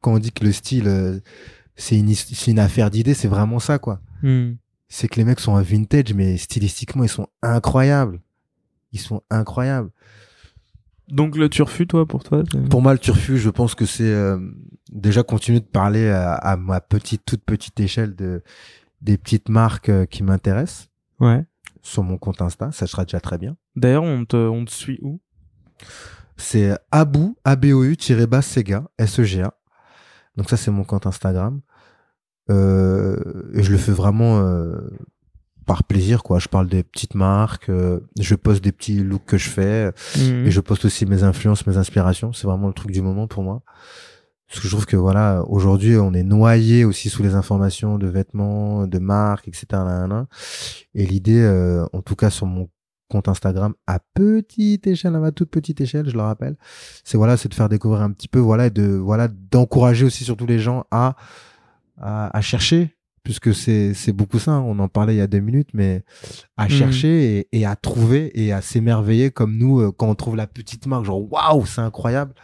Quand on dit que le style euh, c'est une, his- c'est une affaire d'idées, c'est vraiment ça, quoi. Hmm. C'est que les mecs sont un vintage, mais stylistiquement, ils sont incroyables. Ils sont incroyables. Donc le turfu, toi, pour toi Pour moi, le turfu, je pense que c'est euh, déjà continuer de parler à, à ma petite, toute petite échelle de des petites marques euh, qui m'intéressent Ouais. sur mon compte Insta. Ça sera déjà très bien. D'ailleurs, on te, on te suit où? C'est abou, A-B-O-U, Sega, S-E-G-A. Donc ça, c'est mon compte Instagram. Euh, et je le fais vraiment euh, par plaisir, quoi. Je parle des petites marques, euh, je poste des petits looks que je fais, Hmm. et je poste aussi mes influences, mes inspirations. C'est vraiment le truc du moment pour moi. Parce que je trouve que voilà, aujourd'hui, on est noyé aussi sous les informations de vêtements, de marques, etc. Et l'idée, euh, en tout cas sur mon compte Instagram, à petite échelle, à ma toute petite échelle, je le rappelle, c'est voilà, c'est de faire découvrir un petit peu, voilà, et de voilà, d'encourager aussi surtout les gens à à, à chercher, puisque c'est c'est beaucoup ça. On en parlait il y a deux minutes, mais à Mhm. chercher et, et à trouver et à s'émerveiller comme nous euh, quand on trouve la petite marque, genre waouh, c'est incroyable.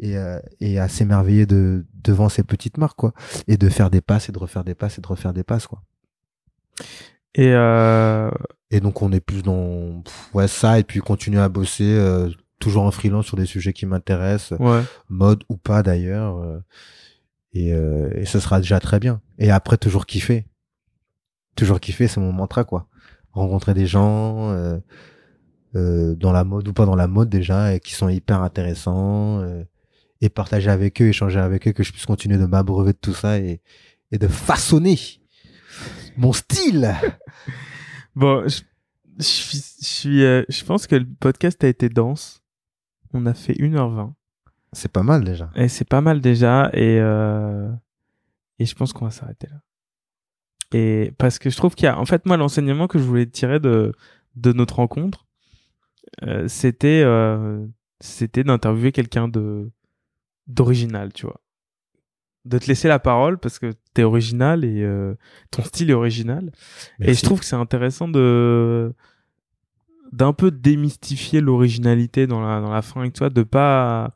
Et, euh, et à s'émerveiller de devant ces petites marques quoi et de faire des passes et de refaire des passes et de refaire des passes quoi Et euh, et donc on est plus dans pff, ouais ça et puis continuer à bosser euh, toujours en freelance sur des sujets qui m'intéressent ouais. mode ou pas d'ailleurs euh, et, euh, et ce sera déjà très bien et après toujours kiffer toujours kiffer c'est mon mantra quoi rencontrer des gens euh, euh, dans la mode ou pas dans la mode déjà et qui sont hyper intéressants euh, et partager avec eux échanger avec eux que je puisse continuer de m'abreuver de tout ça et, et de façonner mon style Bon, je, je je, euh, je pense que le podcast a été dense. On a fait 1h20. C'est pas mal déjà Et c'est pas mal déjà. Et, euh, et je pense qu'on va s'arrêter là. Et parce que je trouve qu'il y a, en fait, moi, l'enseignement que je voulais tirer de, de notre rencontre, euh, c'était, euh, c'était d'interviewer quelqu'un de, d'original, tu vois. De te laisser la parole parce que t'es original et ton style est original. Et je trouve que c'est intéressant de d'un peu démystifier l'originalité dans la dans la fringue, tu vois, de pas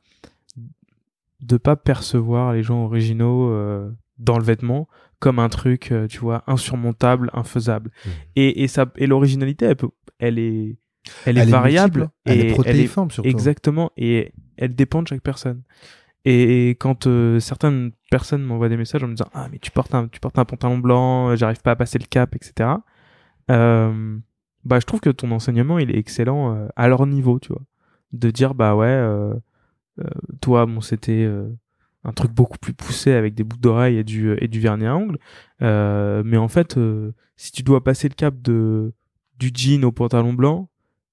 de pas percevoir les gens originaux euh, dans le vêtement comme un truc, euh, tu vois, insurmontable, infaisable. Mhm. Et et ça et l'originalité, elle peut, elle est elle est Elle est variable elle et est elle est protéiforme surtout Exactement, et elle dépend de chaque personne. Et quand euh, certaines personnes m'envoient des messages en me disant ah mais tu portes un tu portes un pantalon blanc, euh, j'arrive pas à passer le cap, etc. Euh, bah je trouve que ton enseignement il est excellent euh, à leur niveau, tu vois, de dire bah ouais toi bon c'était euh, un truc beaucoup plus poussé avec des boucles d'oreilles et du et du vernis à ongles, Euh, mais en fait euh, si tu dois passer le cap de du jean au pantalon blanc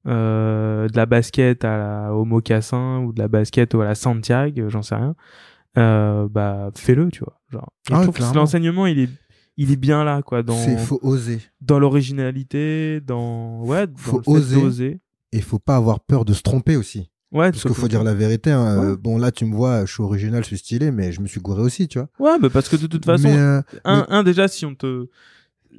euh, de la basket à la, au mocassin ou de la basket à la Santiago, j'en sais rien, euh, bah fais-le, tu vois. Genre, Ah je ouais, trouve que l'enseignement il est il est bien là quoi dans faut oser dans l'originalité, dans ouais, dans Faut fait oser. d'oser. et faut pas avoir peur de se tromper aussi Ouais, Parce qu'il faut dire la vérité. Hein. Ouais. euh, Bon, là, tu me vois, je suis original, je suis stylé, mais je me suis gouré aussi, tu vois. Ouais, mais parce que de toute façon, euh, un, un déjà si on te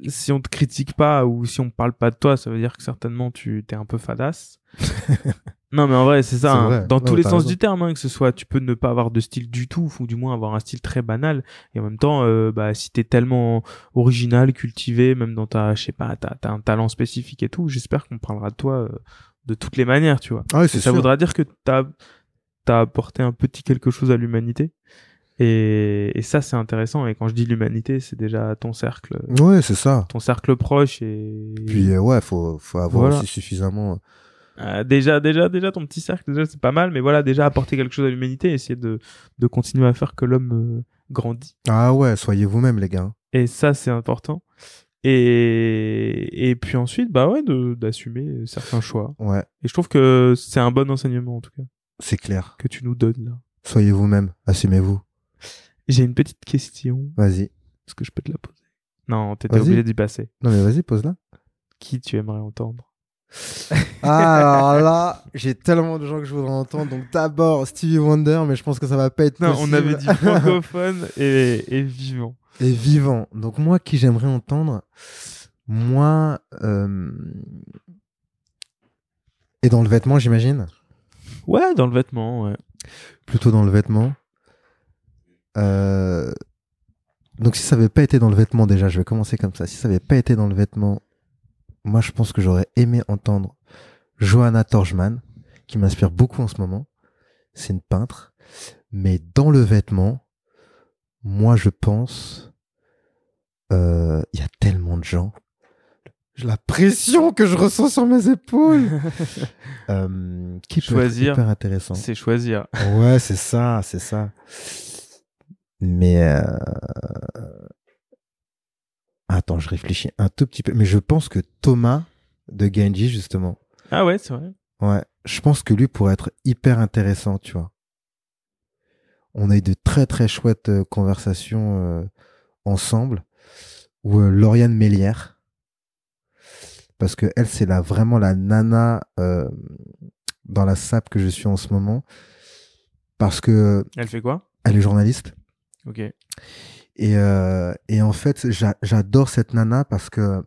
si on te critique pas ou si on parle pas de toi, ça veut dire que certainement tu t'es un peu fadasse. non mais en vrai c'est ça, hein. dans Ouais, tous les sens raison. du terme, hein, que ce soit tu peux ne pas avoir de style du tout ou du moins avoir un style très banal et en même temps euh, bah si t'es tellement original, cultivé, même dans ta je sais pas t'as t'as un talent spécifique et tout, j'espère qu'on parlera de toi euh, de toutes les manières, tu vois. Ah ouais, ça sûr. voudra dire que t'as as apporté un petit quelque chose à l'humanité. Et, et ça, c'est intéressant. Et quand je dis l'humanité, c'est déjà ton cercle, Ouais, c'est ça. ton cercle proche et Puis, euh, ouais, faut, faut avoir Voilà. aussi suffisamment. Euh, déjà, déjà, déjà ton petit cercle, déjà c'est pas mal. Mais voilà, déjà apporter quelque chose à l'humanité, essayer de de continuer à faire que l'homme euh, grandit. Ah ouais, soyez vous-même, les gars. Et ça, c'est important. Et, et puis ensuite, bah ouais, d'assumer certains choix. Ouais, Et je trouve que c'est un bon enseignement, en tout cas, c'est clair. que tu nous donnes là. Soyez vous-même, assumez-vous. J'ai une petite question. Vas-y. Est-ce que je peux te la poser? Non, t'étais obligé d'y passer. Non mais vas-y, pose-la. Qui tu aimerais entendre? Ah, alors là, j'ai tellement de gens que je voudrais entendre. Donc d'abord Stevie Wonder, mais je pense que ça va pas être Non, possible. on avait dit francophone et, et vivant. Et vivant. Donc moi, qui j'aimerais entendre, moi, euh... et dans le vêtement, j'imagine. Ouais, dans le vêtement, ouais. Plutôt dans le vêtement. Euh, Donc si ça avait pas été dans le vêtement déjà, je vais commencer comme ça. Si ça avait pas été dans le vêtement, moi je pense que j'aurais aimé entendre Johanna Torjman, qui m'inspire beaucoup en ce moment. C'est une peintre. Mais dans le vêtement, moi je pense, euh, il y a tellement de gens. La pression que je ressens sur mes épaules. Euh, qui peut Choisir. être hyper intéressant. C'est choisir. Ouais, c'est ça, c'est ça. Mais euh... attends, je réfléchis un tout petit peu. Mais je pense que Thomas de Genji justement, Ah ouais, c'est vrai. ouais, je pense que lui pourrait être hyper intéressant, tu vois. On a eu de très très chouettes euh, conversations euh, ensemble. Ou euh, Lauriane Mélière, parce que elle c'est vraiment la nana euh, dans la sape que je suis en ce moment, parce que Elle fait quoi? elle est journaliste. Ok. Et, euh, et en fait, j'a- j'adore cette nana parce que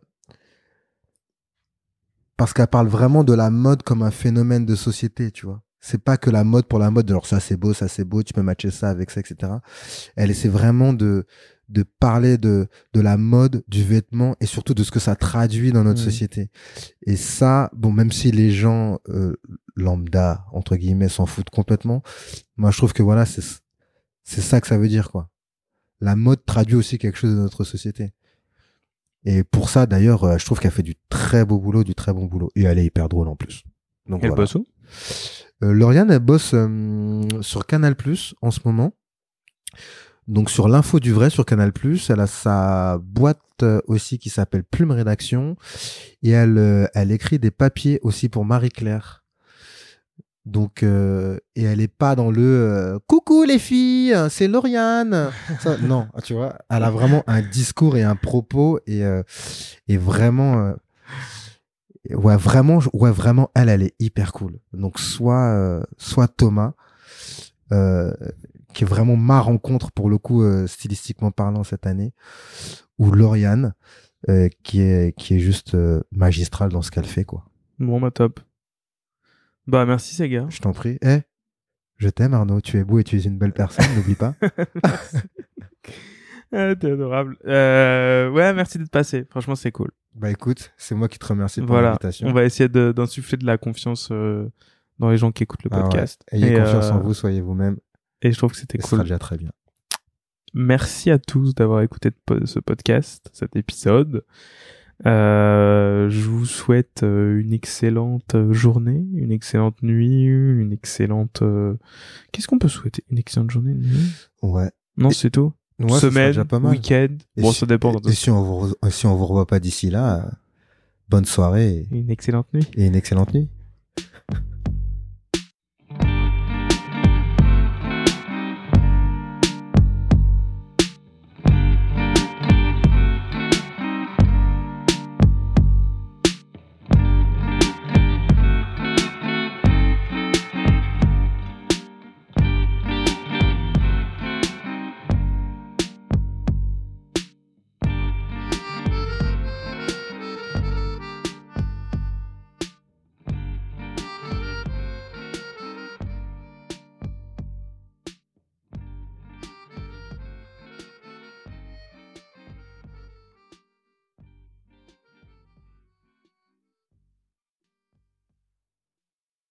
parce qu'elle parle vraiment de la mode comme un phénomène de société, tu vois. C'est pas que la mode pour la mode, genre ça c'est beau, ça c'est beau, tu peux matcher ça avec ça, etc. Elle essaie vraiment de de parler de de la mode, du vêtement et surtout de ce que ça traduit dans notre société. Et ça, bon, même si les gens euh, lambda entre guillemets s'en foutent complètement, moi je trouve que voilà, c'est c'est ça que ça veut dire quoi la mode traduit aussi quelque chose de notre société. Et pour ça, d'ailleurs, euh, je trouve qu'elle fait du très beau boulot, du très bon boulot. Et elle est hyper drôle en plus. Donc Elle voilà. bosse où? Euh, Lauriane, elle bosse euh, sur Canal Plus en ce moment. Donc sur l'info du vrai sur Canal Plus, elle a sa boîte aussi qui s'appelle Plume Rédaction et elle elle écrit des papiers aussi pour Marie Claire. Donc euh, et elle est pas dans le euh, coucou les filles, c'est Lauriane. Ça, non, tu vois, elle a vraiment un discours et un propos et euh, et vraiment euh, ouais vraiment ouais vraiment elle elle est hyper cool. Donc soit euh, soit Thomas euh, qui est vraiment ma rencontre pour le coup euh, stylistiquement parlant cette année ou Lauriane euh, qui est qui est juste euh, magistrale dans ce qu'elle fait quoi. Bon, bah top. Bah merci Sega. Je t'en prie. Eh, je t'aime Arnaud, tu es beau et tu es une belle personne, n'oublie pas. Ah, T'es adorable. Euh, ouais, merci d'être passé. Franchement, c'est cool. Bah écoute, c'est moi qui te remercie pour Voilà. l'invitation. On va essayer de- d'insuffler de, la confiance euh, dans les gens qui écoutent le Ah ouais. podcast. Ayez Et, confiance euh, en vous, soyez vous-même. Et je trouve que c'était Et ce sera cool. déjà très bien. Merci à tous d'avoir écouté ce podcast, cet épisode. Euh, je vous souhaite euh, une excellente euh, journée, une excellente nuit, une excellente. Qu'est-ce qu'on peut souhaiter? Une excellente journée, une nuit? Ouais. Non, Et- c'est tout. Ouais, Semaine, week-end. Bon, si- ça dépend. Et, si on vous si on vous revoit pas d'ici là, bonne soirée Une excellente nuit. et une excellente nuit.